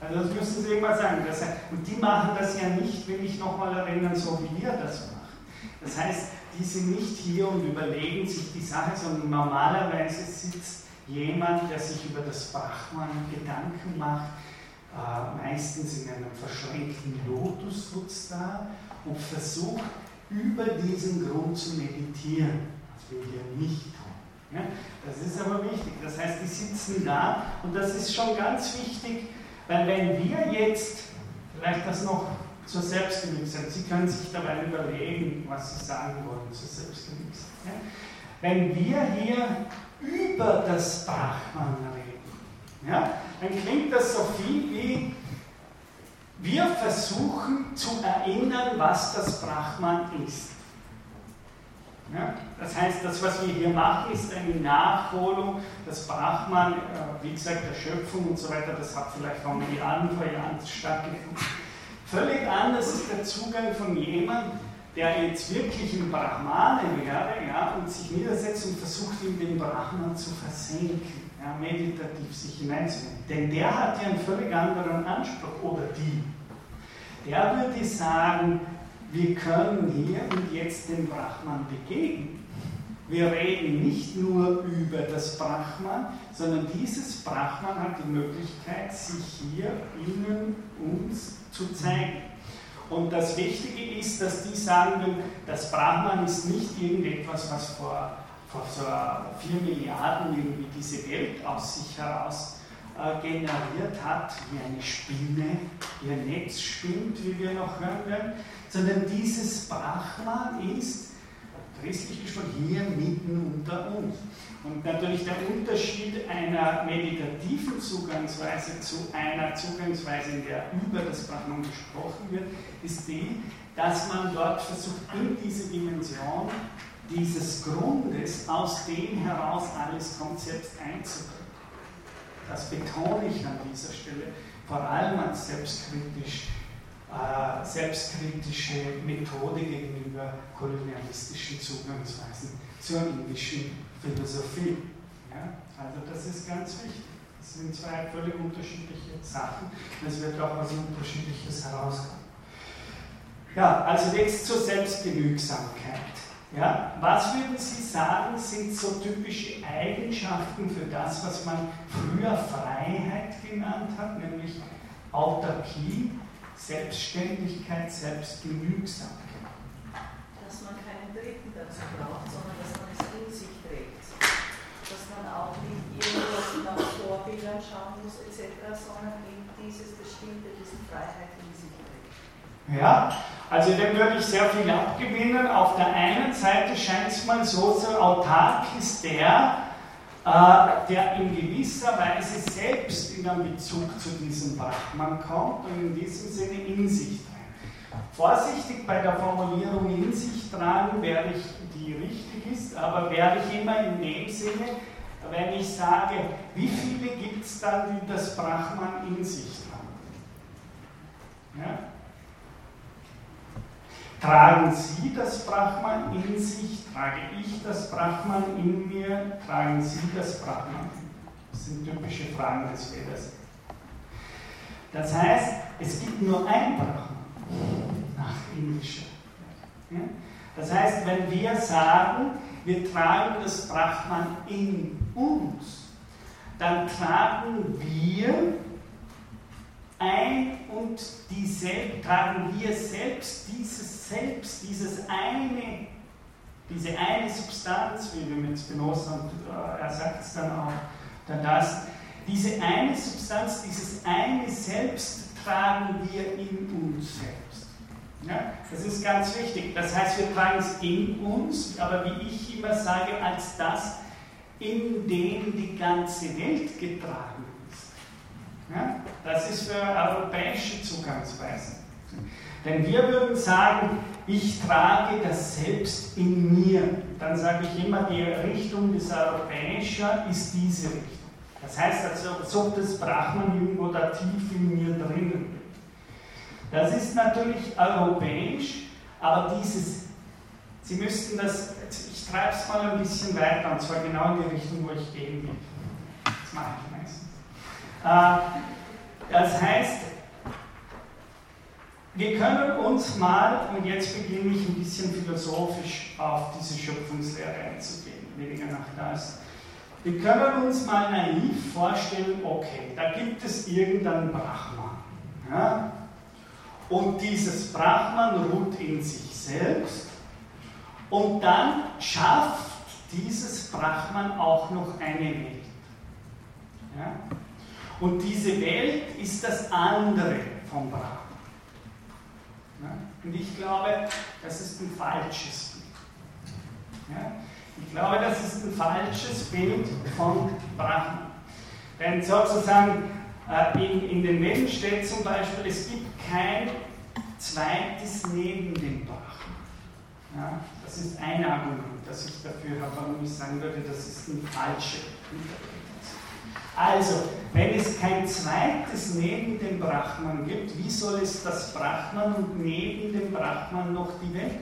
Also das müssen Sie immer sagen. Das, und die machen das ja nicht, will ich nochmal erinnern, so wie wir das machen. Das heißt, die sind nicht hier und überlegen sich die Sache, sondern normalerweise sitzt jemand, der sich über das Brahman Gedanken macht, äh, meistens in einem verschränkten Lotussitz da und versucht über diesen Grund zu meditieren, was wir hier nicht tun. Ja, das ist aber wichtig. Das heißt, die sitzen da und das ist schon ganz wichtig, weil wenn wir jetzt, vielleicht das noch zur Selbstgenügsamkeit, Sie können sich dabei überlegen, was Sie sagen wollen zur Selbstgenügsamkeit. Ja? Wenn wir hier über das Brahman reden, ja, dann klingt das so viel wie, wir versuchen zu erinnern, was das Brahman ist. Ja, das heißt, das, was wir hier machen, ist eine Nachholung. Das Brahman, äh, wie gesagt, der Schöpfung und so weiter, das hat vielleicht vor Milliarden vor Jahren stattgefunden. Völlig anders ist der Zugang von jemandem, der jetzt wirklich im Brahmane wäre ja, und sich niedersetzt und versucht, in den Brahman zu versenken ja, meditativ sich hineinzunehmen. Denn der hat ja einen völlig anderen Anspruch, oder die. Der würde sagen, wir können hier und jetzt dem Brahman begegnen. Wir reden nicht nur über das Brahman, sondern dieses Brahman hat die Möglichkeit, sich hier innen uns zu zeigen. Und das Wichtige ist, dass die sagen, das Brahman ist nicht irgendetwas, was vor vor so 4 Milliarden irgendwie diese Welt aus sich heraus äh, generiert hat, wie eine Spinne ihr Netz spinnt, wie wir noch hören werden, sondern dieses Brahman ist, christlich gesprochen, hier mitten unter uns. Und natürlich der Unterschied einer meditativen Zugangsweise zu einer Zugangsweise, in der über das Brahman gesprochen wird, ist die, dass man dort versucht, in diese Dimension dieses Grundes, aus dem heraus alles kommt, selbst einzubringen. Das betone ich an dieser Stelle, vor allem als selbstkritisch, äh, selbstkritische Methode gegenüber kolonialistischen Zugangsweisen zur indischen Philosophie. Ja? Also das ist ganz wichtig. Das sind zwei völlig unterschiedliche Sachen. Es wird auch was Unterschiedliches herauskommen. Ja, also jetzt zur Selbstgenügsamkeit. Ja, was würden Sie sagen, sind so typische Eigenschaften für das, was man früher Freiheit genannt hat, nämlich Autarkie, Selbstständigkeit, Selbstgenügsamkeit? Dass man keinen Dritten dazu braucht, sondern dass man es in sich trägt. Dass man auch nicht irgendwas nach Vorbildern schauen muss, etc., sondern eben dieses Bestimmte, diese Freiheit in sich trägt. Ja, also dem würde ich sehr viel abgewinnen. Auf der einen Seite scheint es mal so, so autark ist der, der in gewisser Weise selbst in einen Bezug zu diesem Brahman kommt und in diesem Sinne in sich trägt. Vorsichtig bei der Formulierung in sich tragen, wäre ich, die richtig ist, aber wäre ich immer in dem Sinne, wenn ich sage, wie viele gibt es dann, die das Brahman in sich tragen? Ja? Tragen Sie das Brahman in sich? Trage ich das Brahman in mir? Tragen Sie das Brahman? Das sind typische Fragen des Vedas. Das heißt, es gibt nur ein Brahman nach indischer. Das heißt, wenn wir sagen, wir tragen das Brahman in uns, dann tragen wir ein und die tragen wir selbst dieses Selbst, dieses eine, diese eine Substanz, wie wir mit Spinoza, und äh, er sagt es dann auch, dann das, diese eine Substanz, dieses eine Selbst tragen wir in uns selbst. Ja, das ist ganz wichtig. Das heißt, wir tragen es in uns, aber wie ich immer sage, als das, in dem die ganze Welt getragen ist. Ja, das ist für europäische Zugangsweise. Denn wir würden sagen, ich trage das Selbst in mir. Dann sage ich immer, die Richtung des Europäischen ist diese Richtung. Das heißt, als ob das Brahman irgendwo da tief in mir drinnen. Das ist natürlich europäisch, aber dieses, Sie müssten das, ich treibe es mal ein bisschen weiter, und zwar genau in die Richtung, wo ich gehen will. Das mache ich das heißt, wir können uns mal, und jetzt beginne ich ein bisschen philosophisch auf diese Schöpfungslehre einzugehen, weniger nach das. Wir können uns mal naiv vorstellen, okay, da gibt es irgendeinen Brahman. Ja? Und dieses Brahman ruht in sich selbst und dann schafft dieses Brahman auch noch eine Welt. Ja? Und diese Welt ist das andere vom Brahman. Ja? Und ich glaube, das ist ein falsches Bild. Ja? Ich glaube, das ist ein falsches Bild von Brahman. Denn sozusagen äh, in, in den Medien steht zum Beispiel, es gibt kein zweites neben dem Brahman. Ja, das ist ein Argument, das ich dafür habe, warum ich sagen würde, das ist eine falsche Interpretation. Also, wenn es kein zweites neben dem Brahman gibt, wie soll es das Brahman und neben dem Brahman noch die Welt?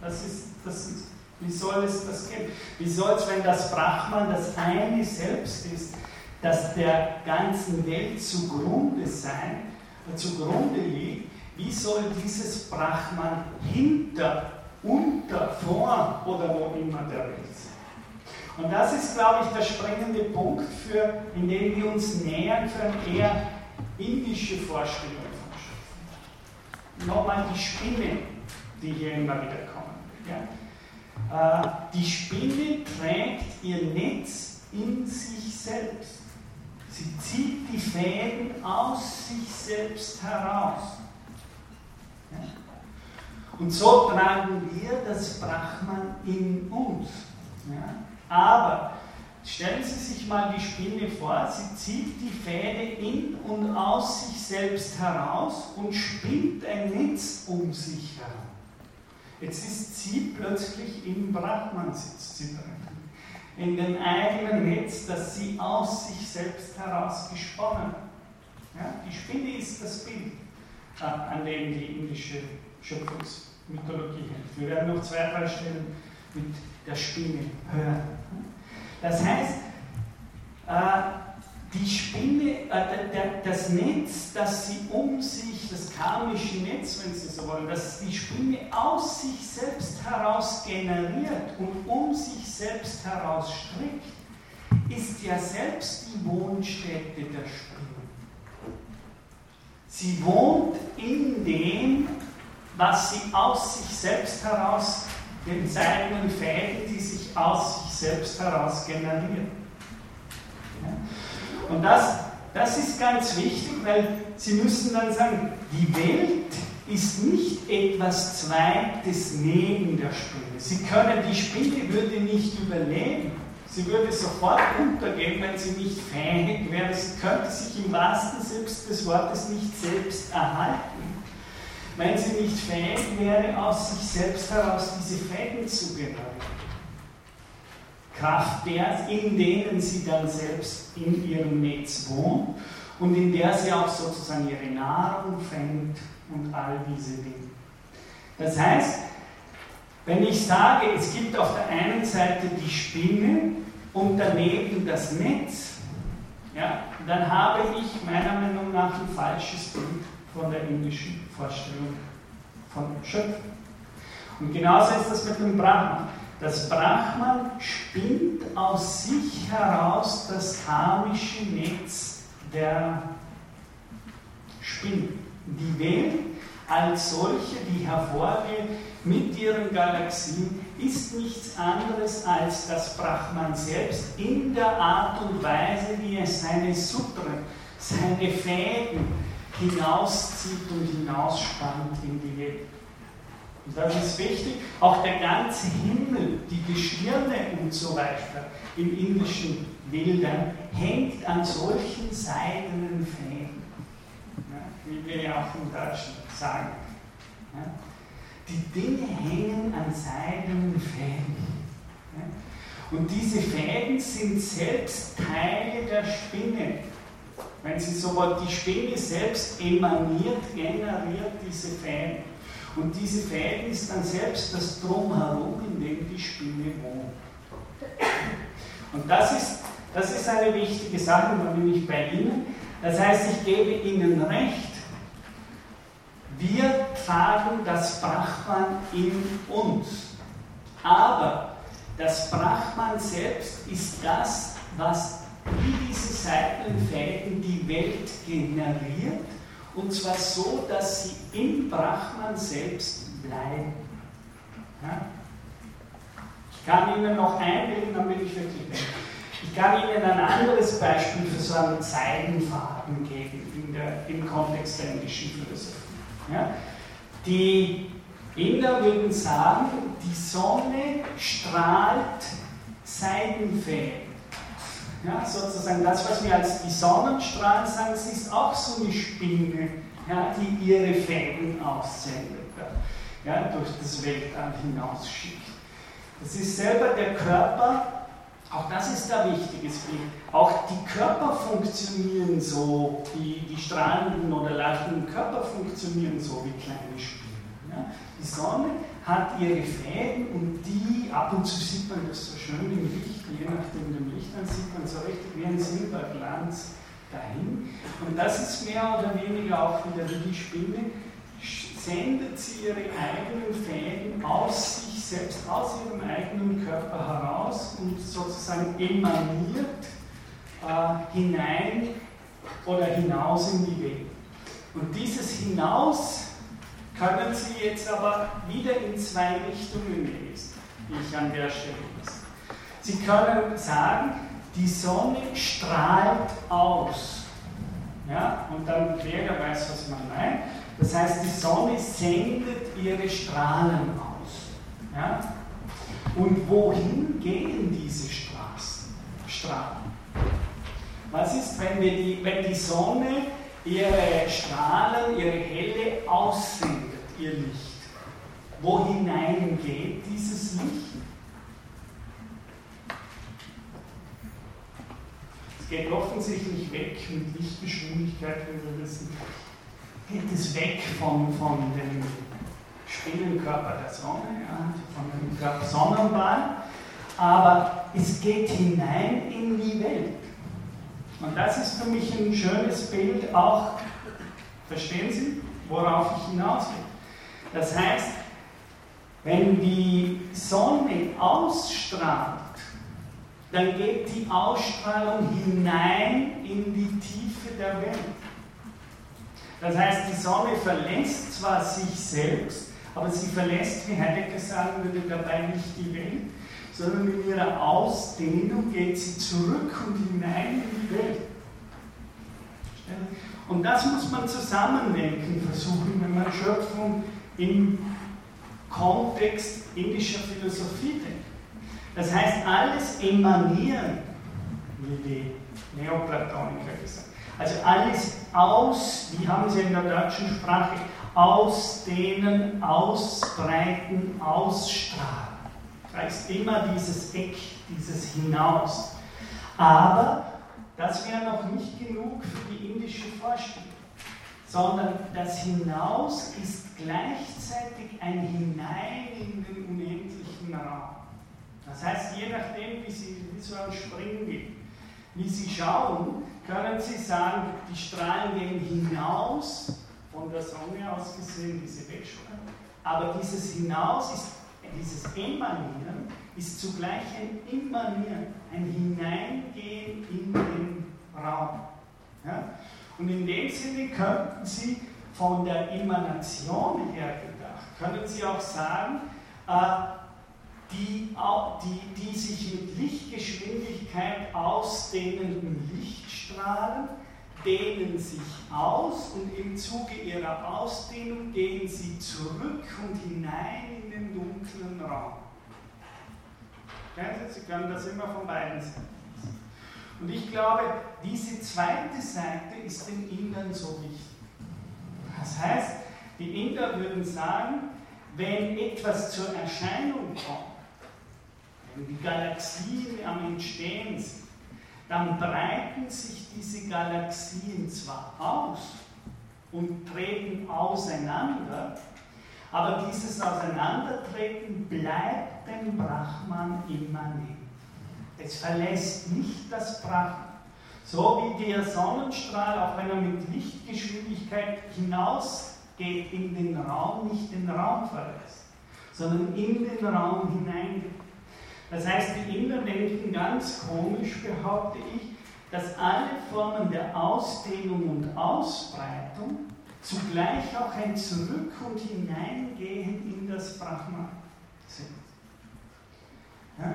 Das ist das, wie soll es das geben? Wie soll es, wenn das Brahman das eine Selbst ist, das der ganzen Welt zugrunde sein, äh, zugrunde liegt, wie soll dieses Brahman hinter, unter, vor oder wo immer der Welt sein? Und das ist, glaube ich, der springende Punkt, für, in dem wir uns nähern für eine eher indische Vorstellung von Schöpfung. Nochmal die Spinne, die hier immer wieder kommt. Ja? Äh, die Spinne trägt ihr Netz in sich selbst. Sie zieht die Fäden aus sich selbst heraus. Ja? Und so tragen wir das Brahman in uns. Ja? Aber stellen Sie sich mal die Spinne vor, sie zieht die Fäde in und aus sich selbst heraus und spinnt ein Netz um sich herum. Jetzt ist sie plötzlich im drin. In dem eigenen Netz, das sie aus sich selbst heraus gesponnen hat. Ja, die Spinne ist das Bild, äh, an dem die indische Schöpfungsmythologie hängt. Wir werden noch zwei, drei Stellen mit der Spinne hören. Das heißt, äh, die Spinne, äh, das Netz, das sie um sich, das karmische Netz, wenn Sie so wollen, das die Spinne aus sich selbst heraus generiert und um sich selbst heraus strickt, ist ja selbst die Wohnstätte der Spinne. Sie wohnt in dem, was sie aus sich selbst heraus, den seidenen Fäden, die sich aus sich selbst heraus generieren. Ja? Und das, das ist ganz wichtig, weil Sie müssen dann sagen, die Welt ist nicht etwas Zweites neben der Spinne. Sie können, die Spinne würde nicht überleben. Sie würde sofort untergehen, wenn sie nicht fähig wäre. Sie könnte sich im wahrsten Sinne des Wortes nicht selbst erhalten. Wenn sie nicht fähig wäre, aus sich selbst heraus diese Fäden zu generieren. Kraft der, in denen sie dann selbst in ihrem Netz wohnt und in der sie auch sozusagen ihre Nahrung fängt und all diese Dinge. Das heißt, wenn ich sage, es gibt auf der einen Seite die Spinne, und daneben das Netz, ja, dann habe ich meiner Meinung nach ein falsches Bild von der indischen Vorstellung von Schöpfung. Und genauso ist das mit dem Brahman. Das Brahman spinnt aus sich heraus das karmische Netz der Spinne. Die Welt als solche, die hervorgeht mit ihren Galaxien, ist nichts anderes als das Brahman selbst in der Art und Weise, wie er seine Sutren, seine Fäden hinauszieht und hinausspannt in die Welt. Und das ist wichtig. Auch der ganze Himmel, die Gestirne und so weiter in indischen Bildern hängt an solchen seidenen Fäden. Ja, wie wir ja auch im Deutschen sagen. Ja, die Dinge hängen an seidenen Fäden. Ja, und diese Fäden sind selbst Teile der Spinne. Wenn Sie so wollen, die Spinne selbst emaniert, generiert diese Fäden. Und diese Fäden ist dann selbst das Drumherum, in dem die Spinne wohnt. Und das ist, das ist eine wichtige Sache, da bin ich bei Ihnen. Das heißt, ich gebe Ihnen recht. Wir tragen das Brahman in uns. Aber das Brahman selbst ist das, was diese Seitenfäden die Welt generiert und zwar so, dass sie im Brahman selbst bleiben. Ja? Ich kann Ihnen noch einbilden, dann bin ich wirklich weg. Ich kann Ihnen ein anderes Beispiel für so einen Seidenfaden geben der, im Kontext der indischen Philosophie. Ja? Die Inder würden sagen, die Sonne strahlt Seidenfäden. Ja, sozusagen das, was wir als die Sonnenstrahlen sagen, es ist auch so eine Spinne, ja, die ihre Fäden aussendet, ja, durch das Weltall hinausschickt. Das ist selber der Körper, auch das ist wichtiges Bild. Auch die Körper funktionieren so, die, die strahlenden oder leuchtenden Körper funktionieren so wie kleine Spinnen. Ja. Die Sonne hat ihre Fäden und die, ab und zu sieht man das so schön im Licht, je nachdem dem Licht, dann sieht man so richtig wie ein Silberglanz dahin. Und das ist mehr oder weniger auch wieder wie die Spinne, sendet sie ihre eigenen Fäden aus sich selbst, aus ihrem eigenen Körper heraus und sozusagen emaniert äh, hinein oder hinaus in die Welt. Und dieses Hinaus können Sie jetzt aber wieder in zwei Richtungen lesen, wie ich an der Stelle lese. Sie können sagen, die Sonne strahlt aus. Ja, und dann wer weiß, was man meint. Das heißt, die Sonne sendet ihre Strahlen aus. Ja? Und wohin gehen diese Straßen, Strahlen? Was ist, wenn, wir die, wenn die Sonne ihre Strahlen, ihre Helle aussendet, ihr Licht? Wo hinein geht dieses Licht? Geht offensichtlich weg mit Lichtgeschwindigkeit, wie wir wissen. Geht es weg von, von dem Spinnenkörper der Sonne, ja, von dem Körper Sonnenball, aber es geht hinein in die Welt. Und das ist für mich ein schönes Bild, auch, verstehen Sie, worauf ich hinausgehe? Das heißt, wenn die Sonne ausstrahlt, dann geht die Ausstrahlung hinein in die Tiefe der Welt. Das heißt, die Sonne verlässt zwar sich selbst, aber sie verlässt, wie Heidegger sagen würde, dabei nicht die Welt, sondern in ihrer Ausdehnung geht sie zurück und hinein in die Welt. Und das muss man zusammendenken versuchen, wenn man Schöpfung im Kontext indischer Philosophie denkt. Das heißt, alles emanieren, wie die Neoplatoniker gesagt Also alles aus, wie haben sie in der deutschen Sprache, ausdehnen, ausbreiten, ausstrahlen. Da ist immer dieses Eck, dieses Hinaus. Aber das wäre noch nicht genug für die indische Vorstellung, sondern das Hinaus ist gleichzeitig ein Hinein in den unendlichen Raum. Das heißt, je nachdem, wie Sie so ein Springen geht, wie Sie schauen, können Sie sagen, die Strahlen gehen hinaus, von der Sonne aus gesehen, diese Wegstrahlen. Aber dieses Hinaus ist, dieses Emanieren ist zugleich ein Immanieren, ein Hineingehen in den Raum. Ja? Und in dem Sinne könnten Sie von der Emanation her gedacht, können Sie auch sagen, äh, die, die, die sich mit Lichtgeschwindigkeit ausdehnenden Lichtstrahlen dehnen sich aus und im Zuge ihrer Ausdehnung gehen sie zurück und hinein in den dunklen Raum. Sie können das immer von beiden Seiten Und ich glaube, diese zweite Seite ist den Indern so wichtig. Das heißt, die Inder würden sagen, wenn etwas zur Erscheinung kommt, wenn die Galaxien am Entstehen sind, dann breiten sich diese Galaxien zwar aus und treten auseinander, aber dieses Auseinandertreten bleibt dem Brahman immanent. Es verlässt nicht das Brahman. So wie der Sonnenstrahl, auch wenn er mit Lichtgeschwindigkeit hinausgeht in den Raum, nicht den Raum verlässt, sondern in den Raum hineingeht. Das heißt, die Inder denken ganz komisch, behaupte ich, dass alle Formen der Ausdehnung und Ausbreitung zugleich auch ein Zurück und Hineingehen in das Brahman sind. Ja?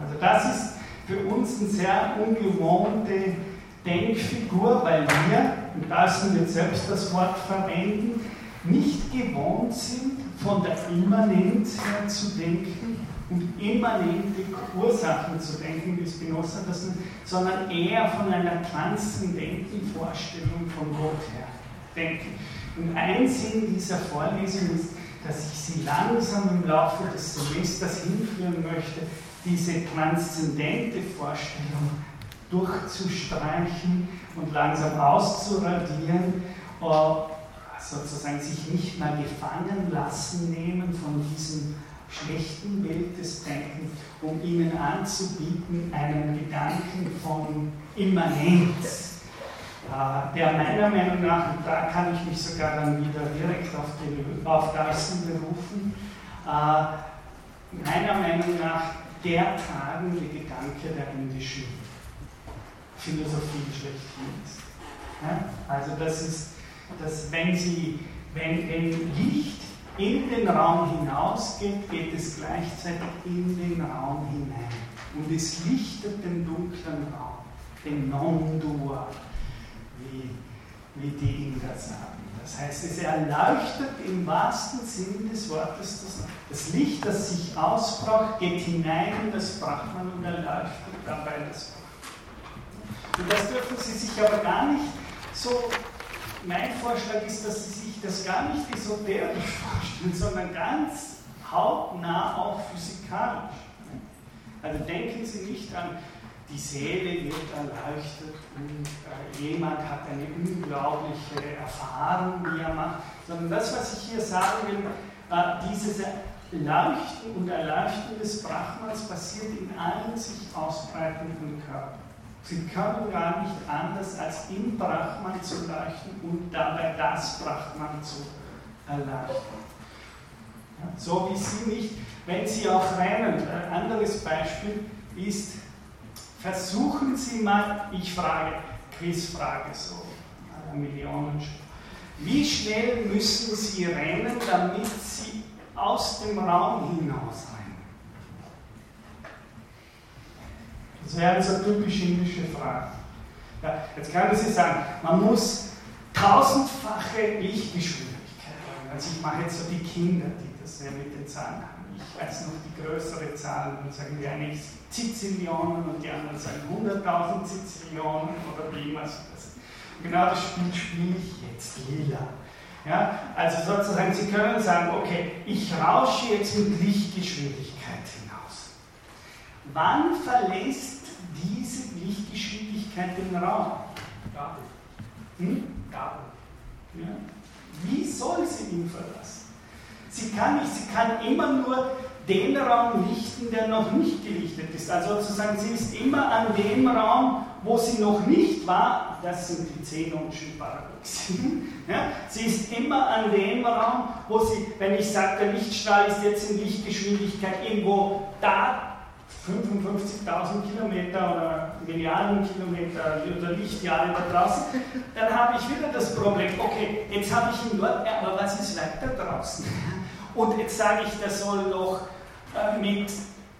Also das ist für uns eine sehr ungewohnte Denkfigur, weil wir, und da sind wir selbst das Wort verwenden, nicht gewohnt sind, von der Immanenz her zu denken, und immanente Ursachen zu denken, wie Spinoza das nennt, sondern eher von einer transzendenten Vorstellung von Gott her denken. Und ein Sinn dieser Vorlesung ist, dass ich Sie langsam im Laufe des Semesters hinführen möchte, diese transzendente Vorstellung durchzustreichen und langsam auszuradieren, äh, sozusagen sich nicht mal gefangen lassen nehmen von diesem schlechten Bild des Denkens, um ihnen anzubieten einen Gedanken von Immanenz, der meiner Meinung nach, und da kann ich mich sogar dann wieder direkt auf, den, auf Darcy berufen, äh, meiner Meinung nach der tragende Gedanke der indischen Philosophie schlechthin ist. Also das ist, dass wenn Sie, wenn, wenn Licht in den Raum hinausgeht, geht es gleichzeitig in den Raum hinein. Und es lichtet den dunklen Raum, den Non-Dual, wie, wie die Inder sagen. Das heißt, es erleuchtet im wahrsten Sinn des Wortes das, das Licht, das sich ausbraucht, geht hinein in das Brahman und erleuchtet dabei das Brahman. Und das dürfen Sie sich aber gar nicht so mein Vorschlag ist, dass Sie sich das gar nicht esoterisch vorstellen, sondern ganz hautnah auch physikalisch. Also denken Sie nicht an, die Seele wird erleuchtet und äh, jemand hat eine unglaubliche Erfahrung, die er macht, sondern das, was ich hier sagen will, äh, dieses Leuchten und Erleuchten des Brahmans passiert in allen sich ausbreitenden Körpern. Sie können gar nicht anders, als im Brahman zu leuchten und dabei das Brahman zu erleuchten. Ja, so wie Sie nicht, wenn Sie auch rennen, ein anderes Beispiel ist, versuchen Sie mal, ich frage, Quizfrage so, Millionen. Wie schnell müssen Sie rennen, damit Sie aus dem Raum hinaus Das wäre so typisch indische Frage. Ja, jetzt können Sie sagen, man muss tausendfache Lichtgeschwindigkeit haben. Also ich mache jetzt so die Kinder, die das ja mit den Zahlen haben. Ich weiß noch die größere Zahl, dann sagen die eine Zizillionen und die anderen sagen 100.000 Zizillionen oder wie immer. Genau das Spiel spiele ich jetzt lila. Ja, also sozusagen, Sie können sagen, okay, ich rausche jetzt mit Lichtgeschwindigkeit. Wann verlässt diese Lichtgeschwindigkeit den Raum? Gabel. Hm? Gabel. Ja. Wie soll sie ihn verlassen? Sie kann nicht, sie kann immer nur den Raum lichten, der noch nicht gelichtet ist. Also sozusagen, sie ist immer an dem Raum, wo sie noch nicht war. Das sind die Zenonschen Paradoxien. Ja, sie ist immer an dem Raum, wo sie, wenn ich sage, der Lichtstrahl ist jetzt in Lichtgeschwindigkeit irgendwo da 55.000 Kilometer oder Milliarden Kilometer oder Lichtjahre da draußen, dann habe ich wieder das Problem, okay, jetzt habe ich ihn dort, ja, aber was ist weiter draußen? Und jetzt sage ich, der soll noch äh, mit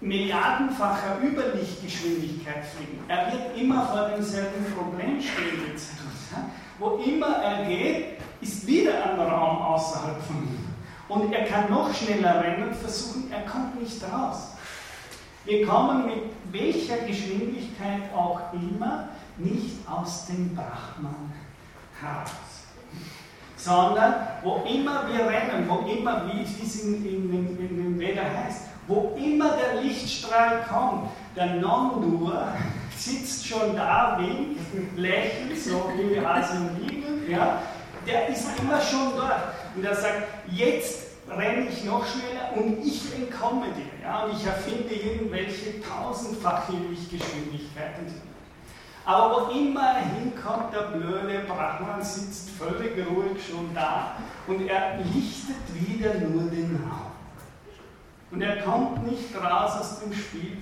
milliardenfacher Überlichtgeschwindigkeit fliegen. Er wird immer vor demselben Problem stehen. Wo immer er geht, ist wieder ein Raum außerhalb von ihm. Und er kann noch schneller rennen und versuchen, er kommt nicht raus. Wir kommen mit welcher Geschwindigkeit auch immer nicht aus dem Brahman heraus. Sondern wo immer wir rennen, wo immer, wie es in, in, in, in den Veda heißt, wo immer der Lichtstrahl kommt, der Non-Dur sitzt schon da, winkt, lächelt, so wie wir also liegen, ja, der ist immer schon dort. Und er sagt, jetzt renne ich noch schneller und ich entkomme dir. Ja? Und ich erfinde irgendwelche tausendfache Lichtgeschwindigkeiten. Aber wo immer er hinkommt, der blöde Brahman sitzt völlig ruhig schon da und er lichtet wieder nur den Raum. Und er kommt nicht raus aus dem Spiel.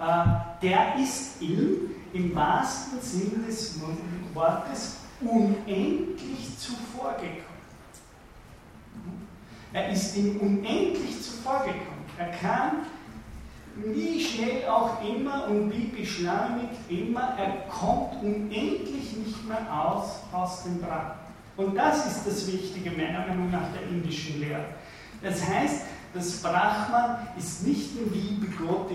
Äh, der ist ihm im wahrsten Sinn des Wortes unendlich zuvorgekommen. Er ist ihm unendlich zuvorgekommen. Er kann, wie schnell auch immer und wie beschleunigt immer, er kommt unendlich nicht mehr aus, aus dem Brand. Und das ist das Wichtige meiner Meinung nach der indischen Lehre. Das heißt, das Brahman ist nicht nur Liebe Gott,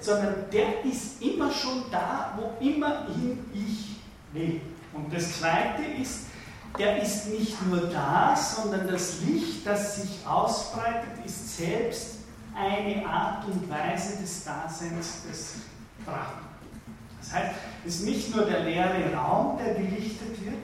sondern der ist immer schon da, wo immerhin ich will. Und das Zweite ist, der ist nicht nur da, sondern das Licht, das sich ausbreitet, ist selbst eine Art und Weise des Daseins des Brahman. Das heißt, es ist nicht nur der leere Raum, der gelichtet wird,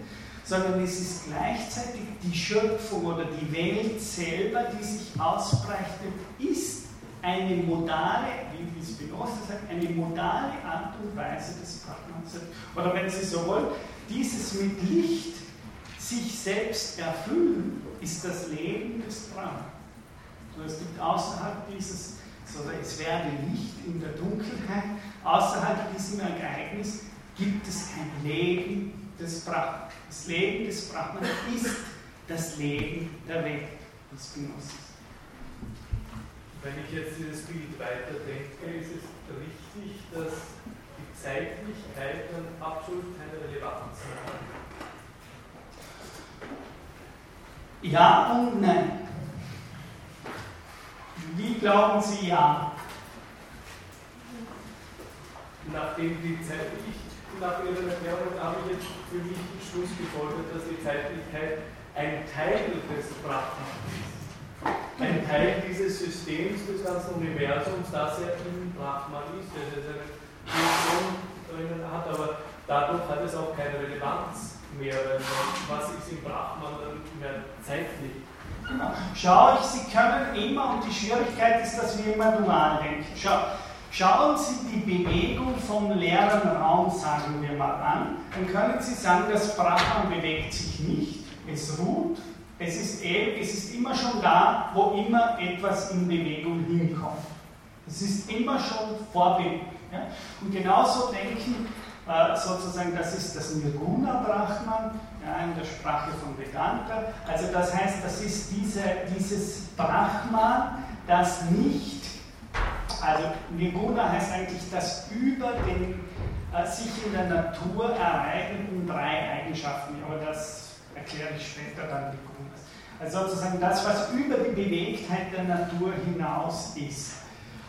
sondern es ist gleichzeitig die Schöpfung oder die Welt selber, die sich ausbreitet, ist eine modale, wie Spinoza sagt, eine modale Art und Weise des Brahmans. Oder wenn Sie so wollen, dieses mit Licht sich selbst erfüllen, ist das Leben des Brahman. Es gibt außerhalb dieses, so es werde Licht in der Dunkelheit, außerhalb diesem Ereignis gibt es kein Leben des Brahman. Das Leben des Brahman ist das Leben der Welt des Genusses. Wenn ich jetzt dieses Bild weiterdenke, ist es richtig, dass die Zeitlichkeit dann absolut keine Relevanz mehr hat. Ja und nein. Wie glauben Sie ja? Nachdem die Zeit, ich, nach Ihrer Erklärung habe ich jetzt für mich den Schluss gefolgt, dass die Zeitlichkeit ein Teil des Brahman ist. Ein Teil dieses Systems des ganzen Universums, das er im Brahman ist, der seine Funktion drinnen hat, aber dadurch hat es auch keine Relevanz mehr, was ist im Brahman dann mehr zeitlich. Genau. Schau ich, Sie können immer, und die Schwierigkeit ist, dass wir immer dual denken. Schau, schauen Sie die Bewegung vom leeren Raum, sagen wir mal, an. Dann können Sie sagen, das Brahman bewegt sich nicht, es ruht, es ist, eh, es ist immer schon da, wo immer etwas in Bewegung hinkommt. Es ist immer schon vorbewegt. Ja? Und genauso denken äh, sozusagen, das ist das Nirguna Brahman ja, in der Sprache von Vedanta. Also das heißt, das ist diese, dieses Brahman, das nicht, also Nirguna heißt eigentlich das über den äh, sich in der Natur ereignenden drei Eigenschaften, aber das erkläre ich später dann Nirgunas. Also sozusagen das, was über die Bewegtheit der Natur hinaus ist.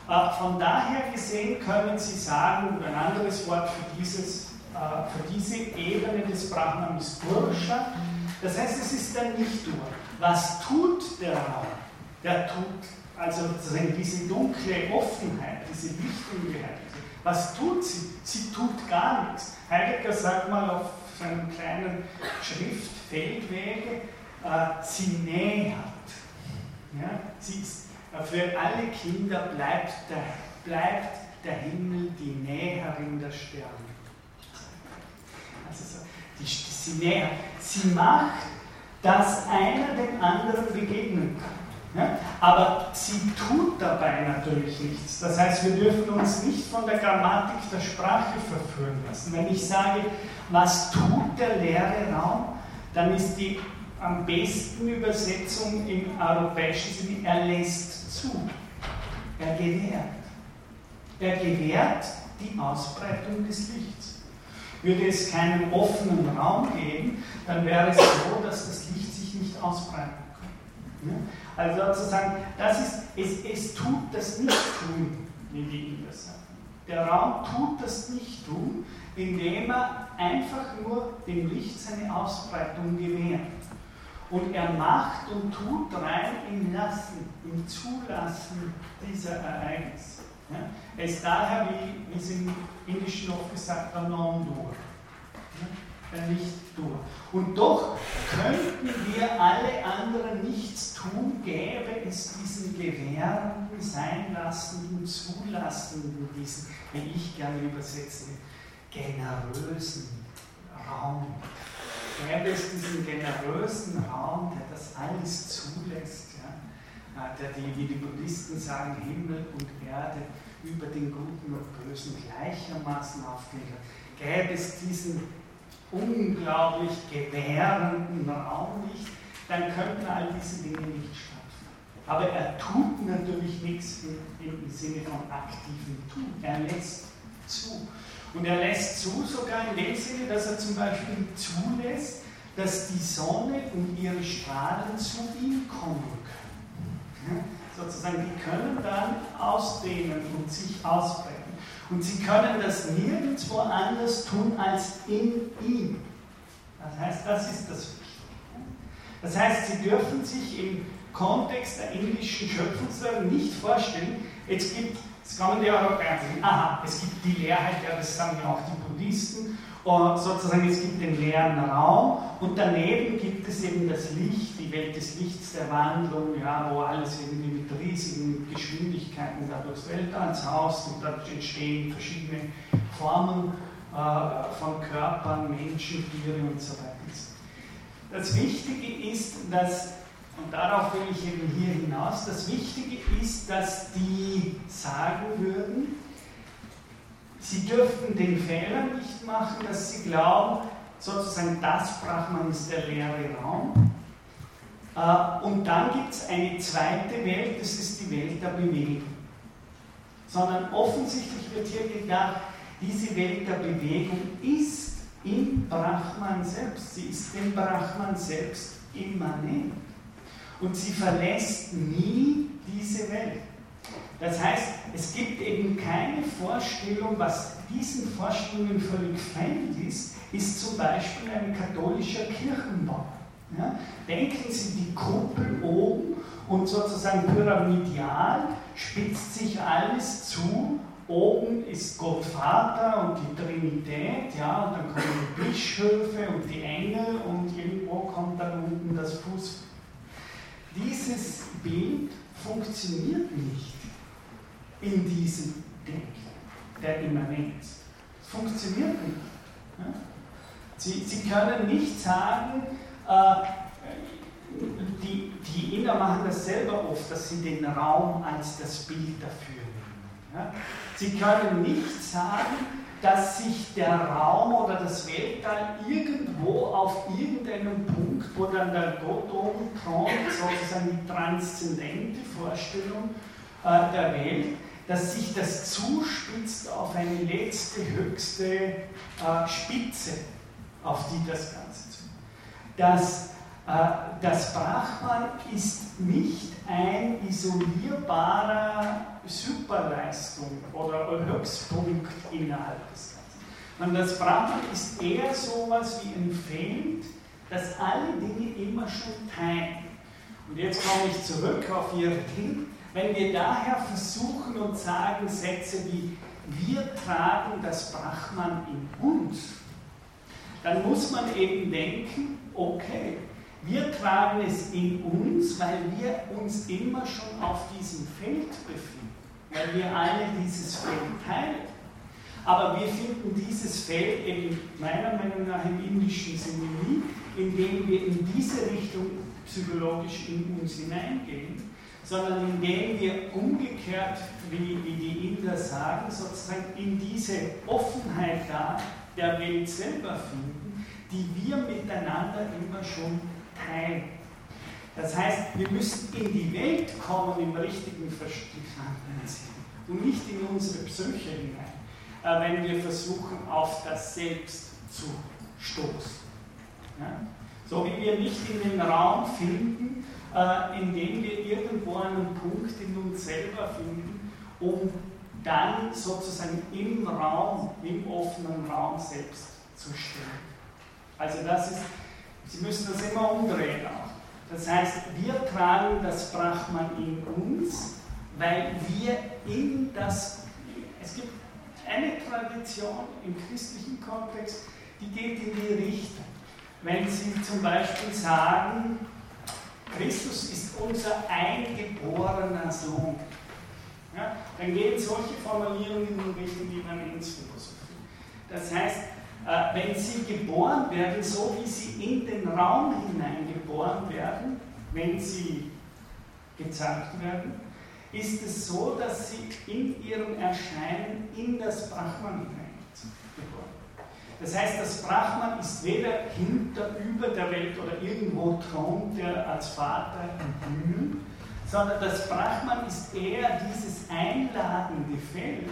Äh, von daher gesehen können Sie sagen, ein anderes Wort für, dieses, äh, für diese Ebene des Brahman ist Pursha. Das heißt, es ist der Nicht-Dur. Was tut der Raum? Der tut, also diese dunkle Offenheit, diese Lichtungeheit. Was tut sie? Sie tut gar nichts. Heidegger sagt mal auf seinem kleinen Schrift Feldwege, äh, sie nähert. Ja? Sie ist Für alle Kinder bleibt der, bleibt der Himmel die Näherin der Sterne. Also so, die, sie, näher, sie macht, dass einer dem anderen begegnen kann. Ja? Aber sie tut dabei natürlich nichts. Das heißt, wir dürfen uns nicht von der Grammatik der Sprache verführen lassen. Wenn ich sage, was tut der leere Raum, dann ist die am besten Übersetzung im europäischen Sinne, er lässt zu. Er gewährt. Er gewährt die Ausbreitung des Lichts. Würde es keinen offenen Raum geben, dann wäre es so, dass das Licht sich nicht ausbreiten kann. Also sozusagen, das ist, es, es tut das Nicht-Tun, wie die Inder sagen. Der Raum tut das Nicht-Tun, indem er einfach nur dem Licht seine Ausbreitung gewährt. Und er macht und tut rein im Lassen, im Zulassen dieser Ereignisse. Ja? Er ist daher, wie, wie es im Indischen oft gesagt wird, non-dur. Ja? Nicht durch. Und doch könnten wir alle anderen nichts tun, gäbe es diesen gewährenden, seinlassenden, zulassenden, diesen, wie ich gerne übersetze, generösen Raum gäbe es diesen generösen Raum, der das alles zulässt, ja, äh, der die, wie die Buddhisten sagen, Himmel und Erde über den Guten und Bösen gleichermaßen aufgelegt Gäbe es diesen unglaublich gewährenden Raum nicht, dann könnten all diese Dinge nicht stattfinden. Aber er tut natürlich nichts im, im Sinne von aktivem Tun. Er lässt zu. Und er lässt zu, sogar in dem Sinne, dass er zum Beispiel zulässt, dass die Sonne und ihre Strahlen zu ihm kommen können. Sozusagen, die können dann ausdehnen und sich ausbreiten. Und sie können das nirgendwo anders tun als in ihm. Das heißt, das ist das Wichtige. Das heißt, sie dürfen sich im Kontext der indischen Schöpfungslehre nicht vorstellen, jetzt gibt Jetzt kommen die Europäer und sagen, aha, es gibt die Leerheit, ja, das sagen ja auch die Buddhisten, und sozusagen es gibt den leeren Raum und daneben gibt es eben das Licht, die Welt des Lichts, der Wandlung, ja, wo alles irgendwie mit riesigen Geschwindigkeiten da durchs Weltall haust und da entstehen verschiedene Formen äh, von Körpern, Menschen, Tiere und so weiter. Das Wichtige ist, dass und darauf will ich eben hier hinaus. Das Wichtige ist, dass die sagen würden, sie dürften den Fehler nicht machen, dass sie glauben, sozusagen das Brahman ist der leere Raum. Äh, und dann gibt es eine zweite Welt, das ist die Welt der Bewegung. Sondern offensichtlich wird hier gedacht, diese Welt der Bewegung ist im Brahman selbst. Sie ist dem Brahman selbst immanent und sie verlässt nie diese Welt. Das heißt, es gibt eben keine Vorstellung, was diesen Vorstellungen völlig fremd ist, ist zum Beispiel ein katholischer Kirchenbau. Ja? Denken Sie die Kuppel oben und sozusagen pyramidial spitzt sich alles zu. Oben ist Gott Vater und die Trinität, ja, und dann kommen die Bischöfe und die Engel und irgendwo kommt dann unten das Fuß, dieses Bild funktioniert nicht in diesem Denken der Immanenz. Es funktioniert nicht. Sie, Sie können nicht sagen, äh, die, die Inder machen das selber oft, dass sie den Raum als das Bild dafür nehmen. Sie können nicht sagen, dass sich der Raum oder das Weltall irgendwo auf irgendeinem Punkt, wo dann der Gott oben sozusagen die transzendente Vorstellung äh, der Welt, dass sich das zuspitzt auf eine letzte, höchste äh, Spitze, auf die das Ganze zu. Das, äh, das Brahman ist nicht ein isolierbarer Superleistung oder Höchstpunkt innerhalb des Ganzen. Und das Brahman ist eher so etwas wie ein Feld, das alle Dinge immer schon teilt. Und jetzt komme ich zurück auf Ihr Ding. Wenn wir daher versuchen und sagen Sätze wie wir tragen das Brahman in uns, dann muss man eben denken, okay, Wir tragen es in uns, weil wir uns immer schon auf diesem Feld befinden, weil wir alle dieses Feld teilen. Aber wir finden dieses Feld eben meiner Meinung nach im indischen Sinne nie, indem wir in diese Richtung psychologisch in uns hineingehen, sondern indem wir umgekehrt, wie, wie die Inder sagen, sozusagen in diese Offenheit da der Welt selber finden, die wir miteinander immer schon teilen. Das heißt, wir müssen in die Welt kommen im richtigen verstandenen Sinn und nicht in unsere Psyche hinein, äh, wenn wir versuchen, auf das Selbst zu stoßen. So wie wir nicht in den Raum finden, äh, indem wir irgendwo einen Punkt in uns selber finden, um dann sozusagen im Raum, im offenen Raum selbst zu stehen. Also das ist, Sie müssen das immer umdrehen auch. Das heißt, wir tragen das Brahman in uns, weil wir in das, es gibt eine Tradition im christlichen Kontext, die geht in die Richtung. Wenn Sie zum Beispiel sagen, Christus ist unser eingeborener Sohn, ja, dann gehen solche Formulierungen in Richtung die Immanenzphilosophie. Das heißt, wenn sie geboren werden, so wie sie in den Raum hineingeboren werden, wenn sie gezeigt werden, ist es so, dass sie in ihrem Erscheinen in das Brahman hineingeboren Das heißt, das Brahman ist weder hinter, über der Welt oder irgendwo thront er als Vater im Himmel, sondern das Brahman ist eher dieses einladende Feld,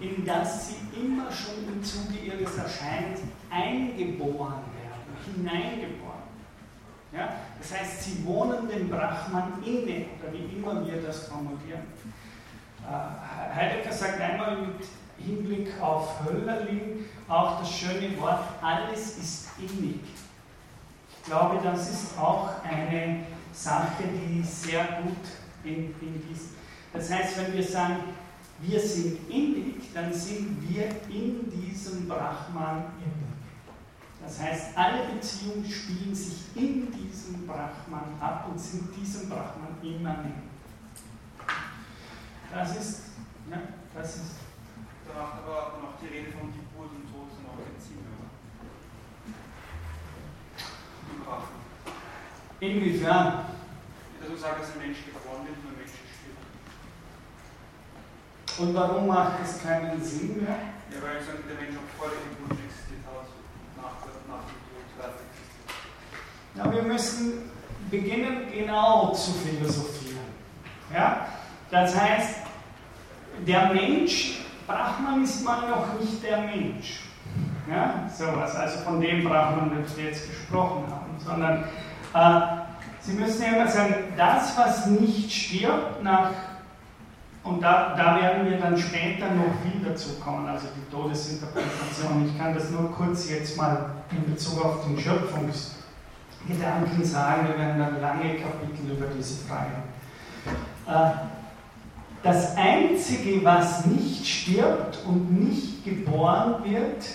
in das sie immer schon im Zuge ihres Erscheinens eingeboren werden, hineingeboren. Ja? Das heißt, sie wohnen dem Brahman inne, oder wie immer wir das formulieren. Äh, Heidegger sagt einmal mit Hinblick auf Höllerlin auch das schöne Wort, alles ist innig. Ich glaube, das ist auch eine Sache, die sehr gut in, in diesem. Das heißt, wenn wir sagen, wir sind innig, dann sind wir in diesem Brahman innig. Das heißt, alle Beziehungen spielen sich in diesem Brahman ab und sind diesem Brahman immanent. Das ist, ja, das ist. Da macht aber noch die Rede von Geburt und Tod sind auch Brahman. Inwiefern? Also sagen, dass ein Mensch geboren wird und ein Mensch stirbt. Und warum macht es keinen Sinn mehr? Ja, weil sagen, der Mensch auch vor der Geburt existiert hat, nach, nach dem Tod existiert. Ja, wir müssen beginnen genau zu philosophieren. Ja? Das heißt, der Mensch, Brahman ist mal noch nicht der Mensch. Ja? Sowas, also von dem Brahman, das wir jetzt gesprochen haben, sondern äh, Sie müssen ja immer sagen, das, was nicht stirbt, nach, und da, da werden wir dann später noch wieder zu kommen, also die Todesinterpretation. Ich kann das nur kurz jetzt mal in Bezug auf den Schöpfungsgedanken sagen, wir werden dann lange Kapitel über diese Frage. Äh, das Einzige, was nicht stirbt und nicht geboren wird,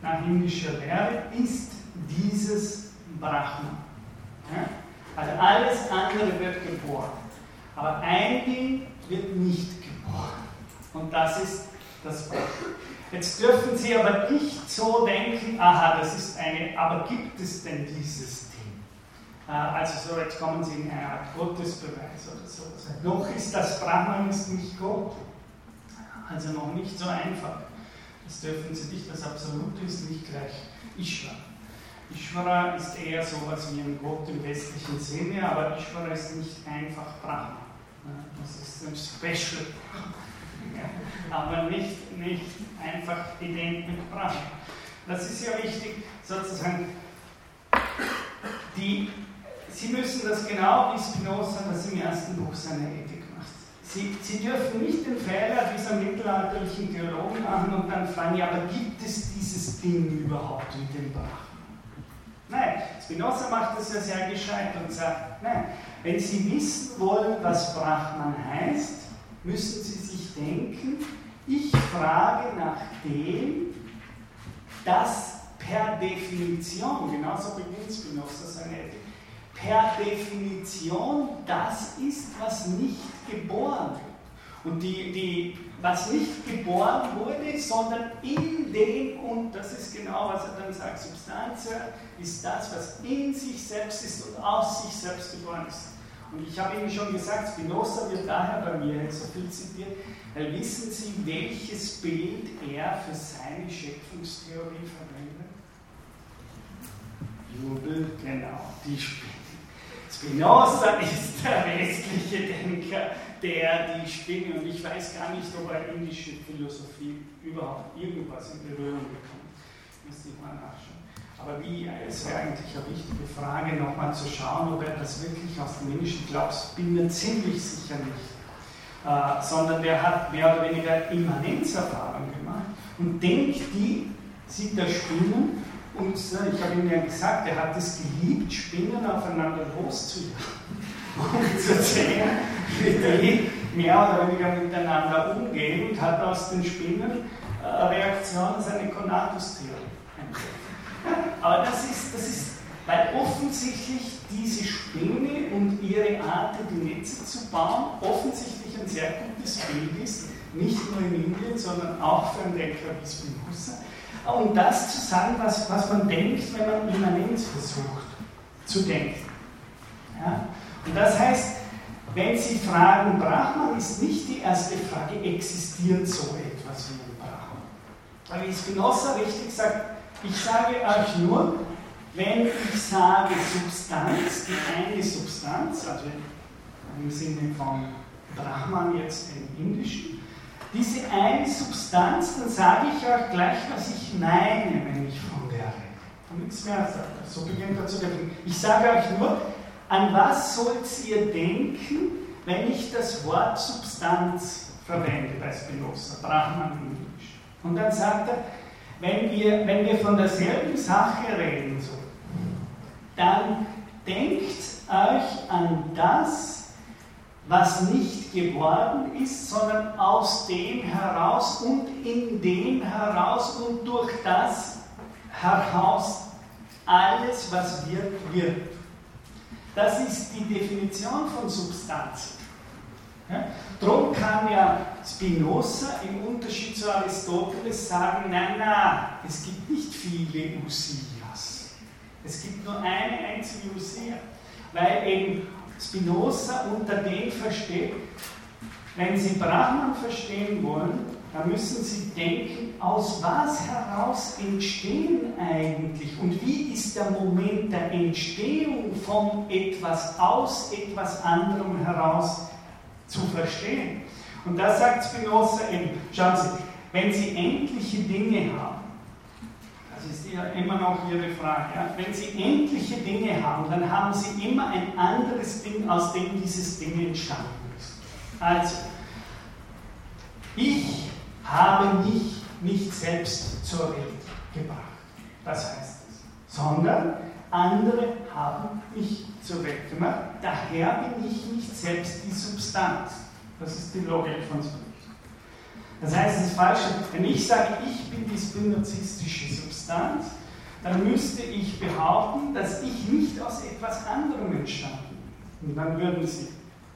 nach indischer Lehre, ist dieses Brahman. Also alles andere wird geboren. Aber ein Ding wird nicht geboren. Und das ist das Gott. Jetzt dürfen Sie aber nicht so denken, aha, das ist eine, aber gibt es denn dieses Ding? Äh, also so, jetzt kommen Sie in eine Art Gottesbeweis oder so. Noch ist das Brahman ist nicht Gott. Also noch nicht so einfach. Das dürfen Sie nicht, das Absolute ist nicht gleich Ishvara. Ishvara ist eher so etwas wie ein Gott im westlichen Sinne, aber Ishvara ist nicht einfach Brahma. Das ist ein Special. aber nicht, nicht einfach ident mit Brahma. Das ist ja wichtig, sozusagen, die, Sie müssen das genau wie Spinoza das im ersten Buch seiner Ethik macht. Sie, Sie dürfen nicht den Fehler dieser mittelalterlichen Theologen machen und dann fragen, ja, aber gibt es dieses Ding überhaupt mit dem Brahma? Nein, Spinoza macht das ja sehr gescheit und sagt, nein, wenn Sie wissen wollen, was Brahman heißt, müssen Sie sich denken, ich frage nach dem, das per Definition, genauso beginnt Spinoza seine Ethik, per Definition das ist, was nicht geboren wird. Und die, die, was nicht geboren wurde, sondern in dem, und das ist genau, was er dann sagt, Substanz ist das, was in sich selbst ist und aus sich selbst geboren ist. Und ich habe Ihnen schon gesagt, Spinoza wird daher bei mir jetzt so viel zitiert, weil wissen Sie, welches Bild er für seine Schöpfungstheorie verwendet? Jubel, genau, die. Spinoza ist der westliche Denker, der die Spinne, und ich weiß gar nicht, ob er indische Philosophie überhaupt irgendwas in Berührung bekommt. Müsste ich mal nachschauen. Aber wie, es wäre eigentlich eine wichtige Frage, nochmal zu schauen, ob er das wirklich aus dem indischen Glaubens, bin mir ziemlich sicher nicht. Äh, sondern der hat mehr oder weniger Immanenzerfahrung gemacht und denkt die, sieht er Spinnen und äh, ich habe ihm ja gesagt, er hat es geliebt, Spinnen aufeinander loszujagen und zu wie die mehr oder weniger miteinander umgehen und hat aus den Spinnen äh, seine Conatus-Theorie Aber das ist, das ist, weil offensichtlich diese Spinne und ihre Art, die Netze zu bauen, offensichtlich ein sehr gutes Bild ist, nicht nur in Indien, sondern auch für einen Denker wie Spinoza. Um das zu sagen, was, was man denkt, wenn man Immanenz versucht zu denken. Ja? Und das heißt, wenn Sie fragen, Brahman ist nicht die erste Frage, existiert so etwas wie ein Brahman? Weil Spinoza richtig sagt, ich sage euch nur, wenn ich sage Substanz, die eine Substanz, also im Sinne von Brahman jetzt im Indischen, diese eine Substanz, dann sage ich euch gleich, was ich meine, wenn ich von der rede. Und nichts mehr sagt er. So beginnt er zu definieren. Ich sage euch nur, an was sollt ihr denken, wenn ich das Wort Substanz verwende bei Spinoza, Brahman Englisch. Und dann sagt er, wenn wir, wenn wir von derselben Sache reden, so, dann denkt euch an das, was nicht geworden ist, sondern aus dem heraus und in dem heraus und durch das heraus alles, was wird, wird. Das ist die Definition von Substanz. Ja? Darum kann ja Spinoza im Unterschied zu Aristoteles sagen, nein, nein, es gibt nicht viele Usias. Es gibt nur eine einzige Usia. Weil eben Spinoza unter dem versteht, wenn Sie Brahman verstehen wollen, dann müssen Sie denken, aus was heraus entstehen eigentlich und wie ist der Moment der Entstehung von etwas aus etwas anderem heraus zu verstehen. Und da sagt Spinoza eben, schauen Sie, wenn Sie endliche Dinge haben, das ist ja immer noch Ihre Frage, ja? wenn Sie endliche Dinge haben, dann haben Sie immer ein anderes Ding, aus dem dieses Ding entstanden ist. Also, ich habe mich nicht selbst zur Welt gebracht. Das heißt es. Sondern andere haben mich zur Welt gemacht. Daher bin ich nicht selbst die Substanz. Das ist die Logik von Spinoza. Das heißt, ist falsch. Wenn ich sage, ich bin die spinozistische Substanz, dann müsste ich behaupten, dass ich nicht aus etwas anderem entstanden bin. Und dann würden Sie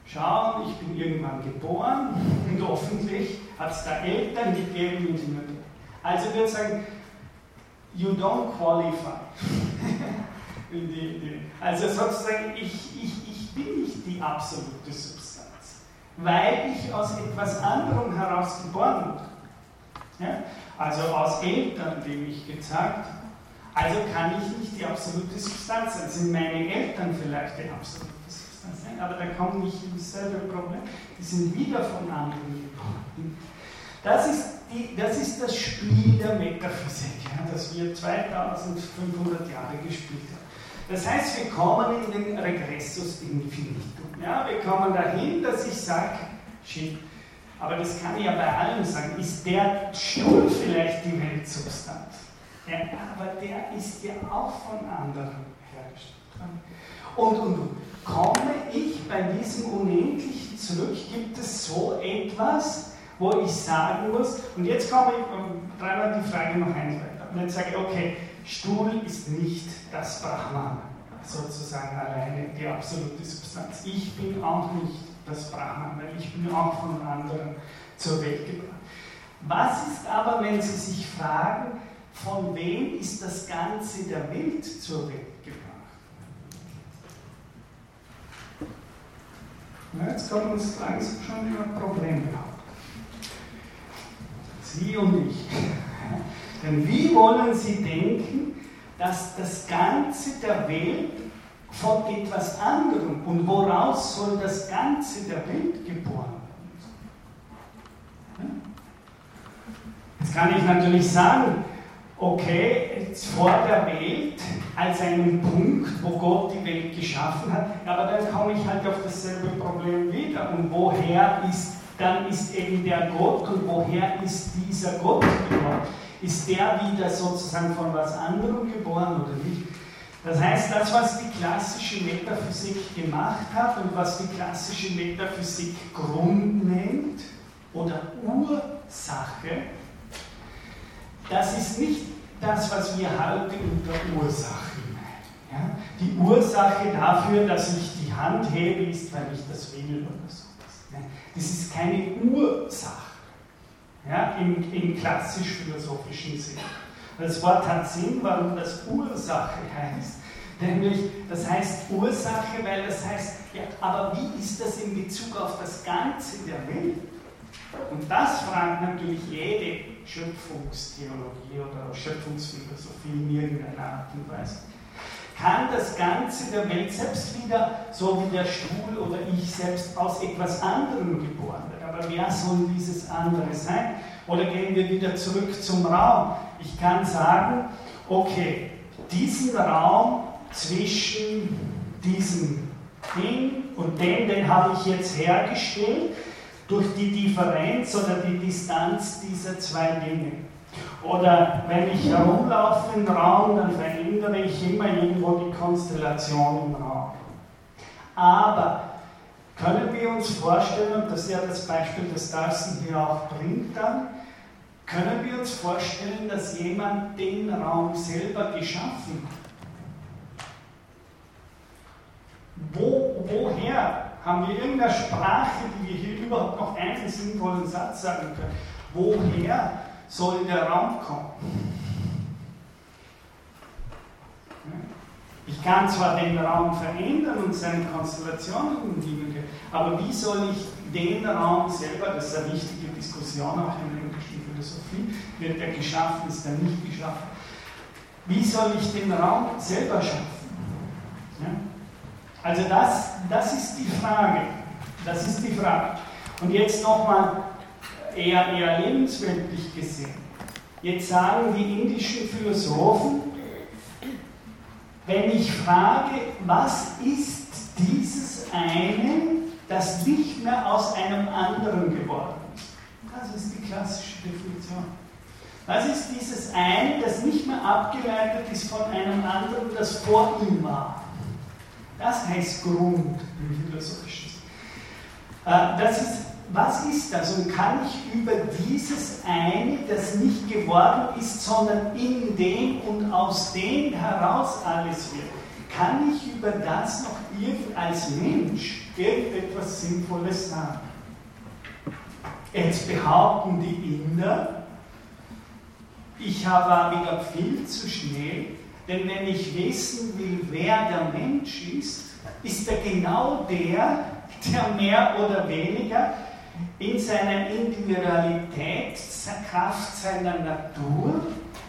schauen, ich bin irgendwann geboren und hoffentlich hat es da Eltern gegeben und die Also würde ich sagen, you don't qualify. also sozusagen, ich, ich, ich bin nicht die absolute Substanz, weil ich aus etwas anderem heraus geboren wurde. Ja? Also aus Eltern, die mich gezeigt haben. Also kann ich nicht die absolute Substanz sein. Sind meine Eltern vielleicht die absolute Substanz? Aber da kommt nicht dasselbe Problem. Die sind wieder von anderen. Das ist, die, das, ist das Spiel der Metaphysik, ja, das wir 2500 Jahre gespielt haben. Das heißt, wir kommen in den Regressus infinitum. Ja, wir kommen dahin, dass ich sage, aber das kann ich ja bei allem sagen, ist der Stuhl vielleicht die Weltsubstanz? Ja, aber der ist ja auch von anderen hergestellt. Und, und, und komme ich bei diesem Unendlichen zurück? Gibt es so etwas, wo ich sagen muss, und jetzt komme ich dreimal die Frage noch eins weiter. Und jetzt sage ich, okay, Stuhl ist nicht das Brahman. sozusagen alleine die absolute Substanz. Ich bin auch nicht das Brahman, weil ich bin auch von anderen zur Welt gebracht. Was ist aber, wenn Sie sich fragen, von wem ist das Ganze der Welt zur Welt gebracht? Na, jetzt kommen uns langsam schon über Probleme auf. Sie und ich. Denn wie wollen Sie denken, dass das Ganze der Welt von etwas anderem und woraus soll das Ganze der Welt geboren werden? Jetzt kann ich natürlich sagen, okay, vor der Welt als einen Punkt, wo Gott die Welt geschaffen hat, aber dann komme ich halt auf dasselbe Problem wieder. Und woher ist, dann ist eben der Gott und woher ist dieser Gott geboren? Ist der wieder sozusagen von was anderem geboren oder nicht? Das heißt, das, was die klassische Metaphysik gemacht hat und was die klassische Metaphysik Grund nennt oder Ursache, das ist nicht das, was wir heute unter Ursache. Ja? Die Ursache dafür, dass ich die Hand hebe, ist, weil ich das will oder sowas. Das ist keine Ursache ja? im, im klassisch-philosophischen Sinn. Das Wort hat Sinn, warum das Ursache heißt. Nämlich, das heißt Ursache, weil das heißt, ja, aber wie ist das in Bezug auf das Ganze der Welt? Und das fragt natürlich jede Schöpfungstheologie oder Schöpfungsphilosophie in irgendeiner Art und Weise. Kann das Ganze der Welt selbst wieder, so wie der Stuhl oder ich selbst, aus etwas anderem geboren werden? Aber wer soll dieses andere sein? Oder gehen wir wieder zurück zum Raum? Ich kann sagen, okay, diesen Raum zwischen diesem Ding und dem, den habe ich jetzt hergestellt durch die Differenz oder die Distanz dieser zwei Dinge. Oder wenn ich herumlaufe im Raum, dann verändere ich immer irgendwo die Konstellation im Raum. Aber können wir uns vorstellen, und das ist ja das Beispiel, das Darcy hier auch bringt dann, können wir uns vorstellen, dass jemand den Raum selber geschaffen hat? Wo, woher haben wir irgendeine Sprache, die wir hier überhaupt noch einen sinnvollen Satz sagen können? Woher soll der Raum kommen? Ich kann zwar den Raum verändern und seine Konstellationen umgeben, aber wie soll ich den Raum selber, das ist eine wichtige Diskussion auch in der englischen Philosophie, wird er geschaffen, ist er nicht geschaffen, wie soll ich den Raum selber schaffen? Ja? Also das, das ist die Frage. Das ist die Frage. Und jetzt nochmal eher, eher lebensweltlich gesehen. Jetzt sagen die indischen Philosophen, wenn ich frage, was ist dieses eine, das nicht mehr aus einem anderen geworden ist? Das ist die klassische Definition. Was ist dieses eine, das nicht mehr abgeleitet ist von einem anderen, das vor ihm war? Das heißt Grund im philosophischen. Äh, das ist, was ist das? Und kann ich über dieses eine, das nicht geworden ist, sondern in dem und aus dem heraus alles wird, kann ich über das noch als Mensch irgendetwas Sinnvolles sagen? Jetzt behaupten die Inder, ich war wieder viel zu schnell, denn wenn ich wissen will, wer der Mensch ist, ist er genau der, der mehr oder weniger in seiner Individualität, Kraft seiner Natur,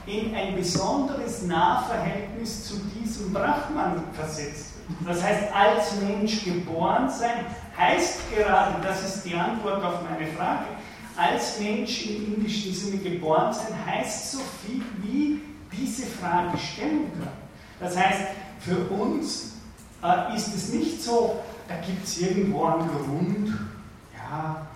in ein besonderes Nahverhältnis zu diesem Brahman versetzt wird. Das heißt, als Mensch geboren sein, heißt gerade, das ist die Antwort auf meine Frage, als Mensch im indischen Sinne geboren sein, heißt so viel wie diese Frage stellen können. Das heißt, für uns äh, ist es nicht so, da gibt es irgendwo einen Grund, ja,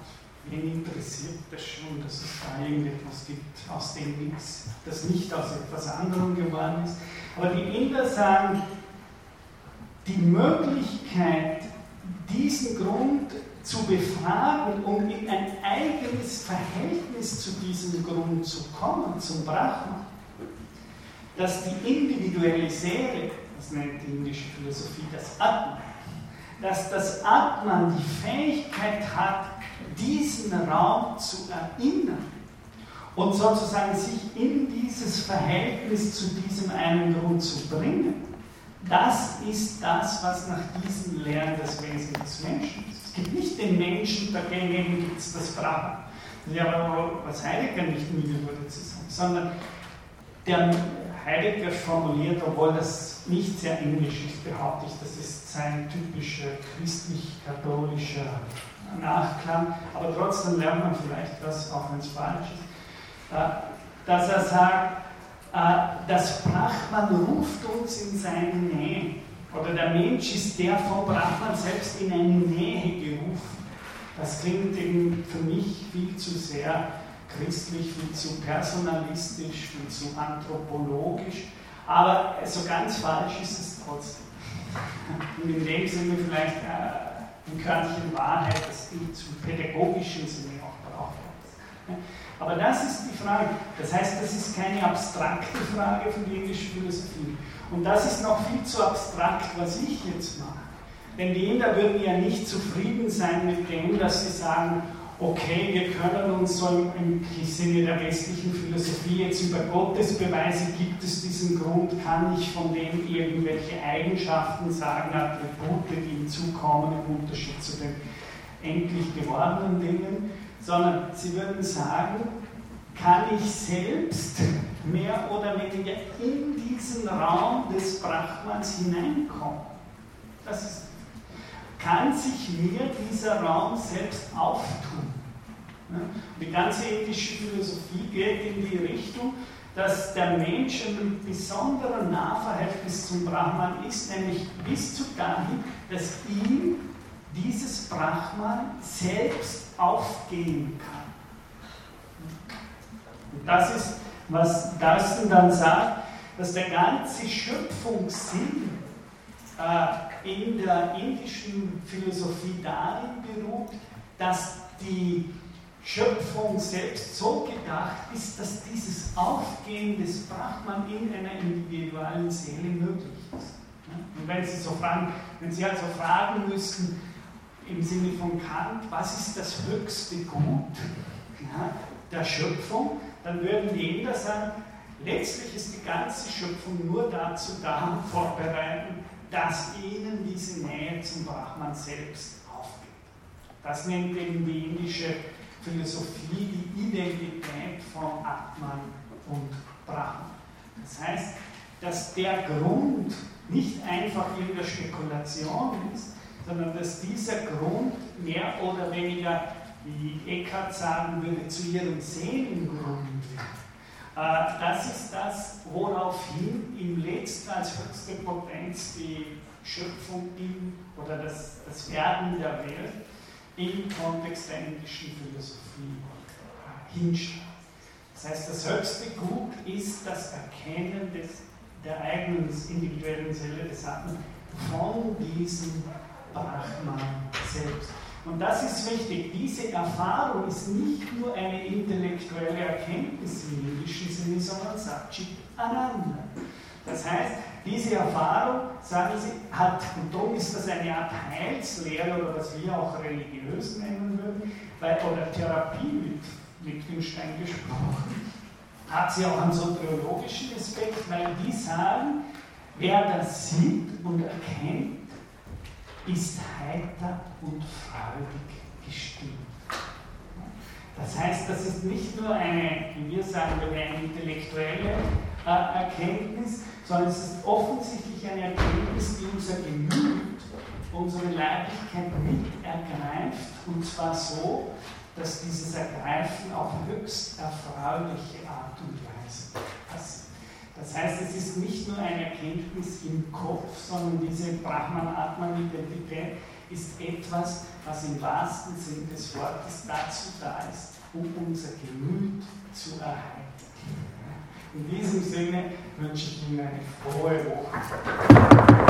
wen interessiert das schon, dass es da irgendetwas gibt, aus dem nichts, das nicht aus etwas anderem geworden ist. Aber die Inder sagen, die Möglichkeit, diesen Grund zu befragen, um in ein eigenes Verhältnis zu diesem Grund zu kommen, zum Brahman, dass die individuelle Seele das nennt die indische Philosophie das Atman, dass das Atman die Fähigkeit hat, diesen Raum zu erinnern und sozusagen sich in dieses Verhältnis zu diesem einen Grund zu bringen. Das ist das, was nach diesen Lehren das Wesen des Menschen ist. Es gibt nicht den Menschen, dagegen gibt es das ist aber was Heidegger nicht müde wurde zu sagen, sondern der Heidegger formuliert, obwohl das nicht sehr englisch ist, behaupte ich, das ist sein typischer christlich-katholischer Nachklang, aber trotzdem lernt man vielleicht was, auch wenn es falsch ist, äh, dass er sagt, äh, das Brahman ruft uns in seine Nähe. Oder der Mensch ist der von Brahman selbst in eine Nähe gerufen. Das klingt eben für mich viel zu sehr christlich, viel zu personalistisch, viel zu anthropologisch. Aber so ganz falsch ist es trotzdem. Und in dem Sinne vielleicht äh, ein Körnchen Wahrheit, das im pädagogischen Sinne auch braucht. Aber das ist die Frage. Das heißt, das ist keine abstrakte Frage von der indischen Philosophie. Und das ist noch viel zu abstrakt, was ich jetzt mache. Denn die Inder würden ja nicht zufrieden sein mit dem, dass sie sagen, okay, wir können uns so im Sinne der westlichen Philosophie jetzt über Gottesbeweise, gibt es diesen Grund, kann ich von dem irgendwelche Eigenschaften sagen, Attribute, die hinzukommen im Unterschied zu den endlich gewordenen Dingen sondern sie würden sagen, kann ich selbst mehr oder weniger in diesen Raum des Brahmans hineinkommen. Das ist, kann sich mir dieser Raum selbst auftun. Die ganze ethische Philosophie geht in die Richtung, dass der Mensch ein besonderer Nahverhältnis zum Brahman ist, nämlich bis zu dahin, dass ihm dieses Brahman selbst aufgehen kann. Und das ist, was Darsten dann sagt, dass der ganze Schöpfungssinn äh, in der indischen Philosophie darin beruht, dass die Schöpfung selbst so gedacht ist, dass dieses Aufgehen des Brahman in einer individuellen Seele möglich ist. Und wenn Sie so fragen, wenn Sie also fragen müssten, im Sinne von Kant, was ist das höchste Gut ja, der Schöpfung, dann würden die Inder sagen, letztlich ist die ganze Schöpfung nur dazu da, vorbereiten, dass ihnen diese Nähe zum Brahman selbst aufgeht. Das nennt eben die indische Philosophie die Identität von Atman und Brahman. Das heißt, dass der Grund nicht einfach in der Spekulation ist, sondern dass dieser Grund mehr oder weniger, wie Eckhart sagen würde, zu ihrem Seelengrund das ist das, woraufhin im letzten als höchste Potenz die Schöpfung im, oder das, das Werden der Welt im Kontext der indischen Philosophie hinstellt. Das heißt, das höchste Gut ist das Erkennen des, der eigenen individuellen Seele des Atmen von diesem Brahman selbst. Und das ist wichtig. Diese Erfahrung ist nicht nur eine intellektuelle Erkenntnis im indischen Sinne, sondern Satchit Ananda. Das heißt, diese Erfahrung, sagen Sie, hat, und darum ist das eine Art Heilslehre oder was wir auch religiös nennen würden, weil, oder Therapie mit Wittgenstein gesprochen, hat sie auch einen soteriologischen Aspekt, weil die sagen, wer das sieht und erkennt, ist heiter und freudig gestimmt. Das heißt, das ist nicht nur eine, wie wir sagen eine intellektuelle äh, Erkenntnis, sondern es ist offensichtlich eine Erkenntnis, die unser Gemüt, unsere Leiblichkeit mit ergreift, und zwar so, dass dieses Ergreifen auf höchst erfreuliche Art und Weise. Das heißt, es ist nicht nur eine Erkenntnis im Kopf, sondern diese Brahman-Atman-Identität ist etwas, was im wahrsten Sinn des Wortes dazu da ist, um unser Gemüt zu erhalten. In diesem Sinne wünsche ich Ihnen eine frohe Woche.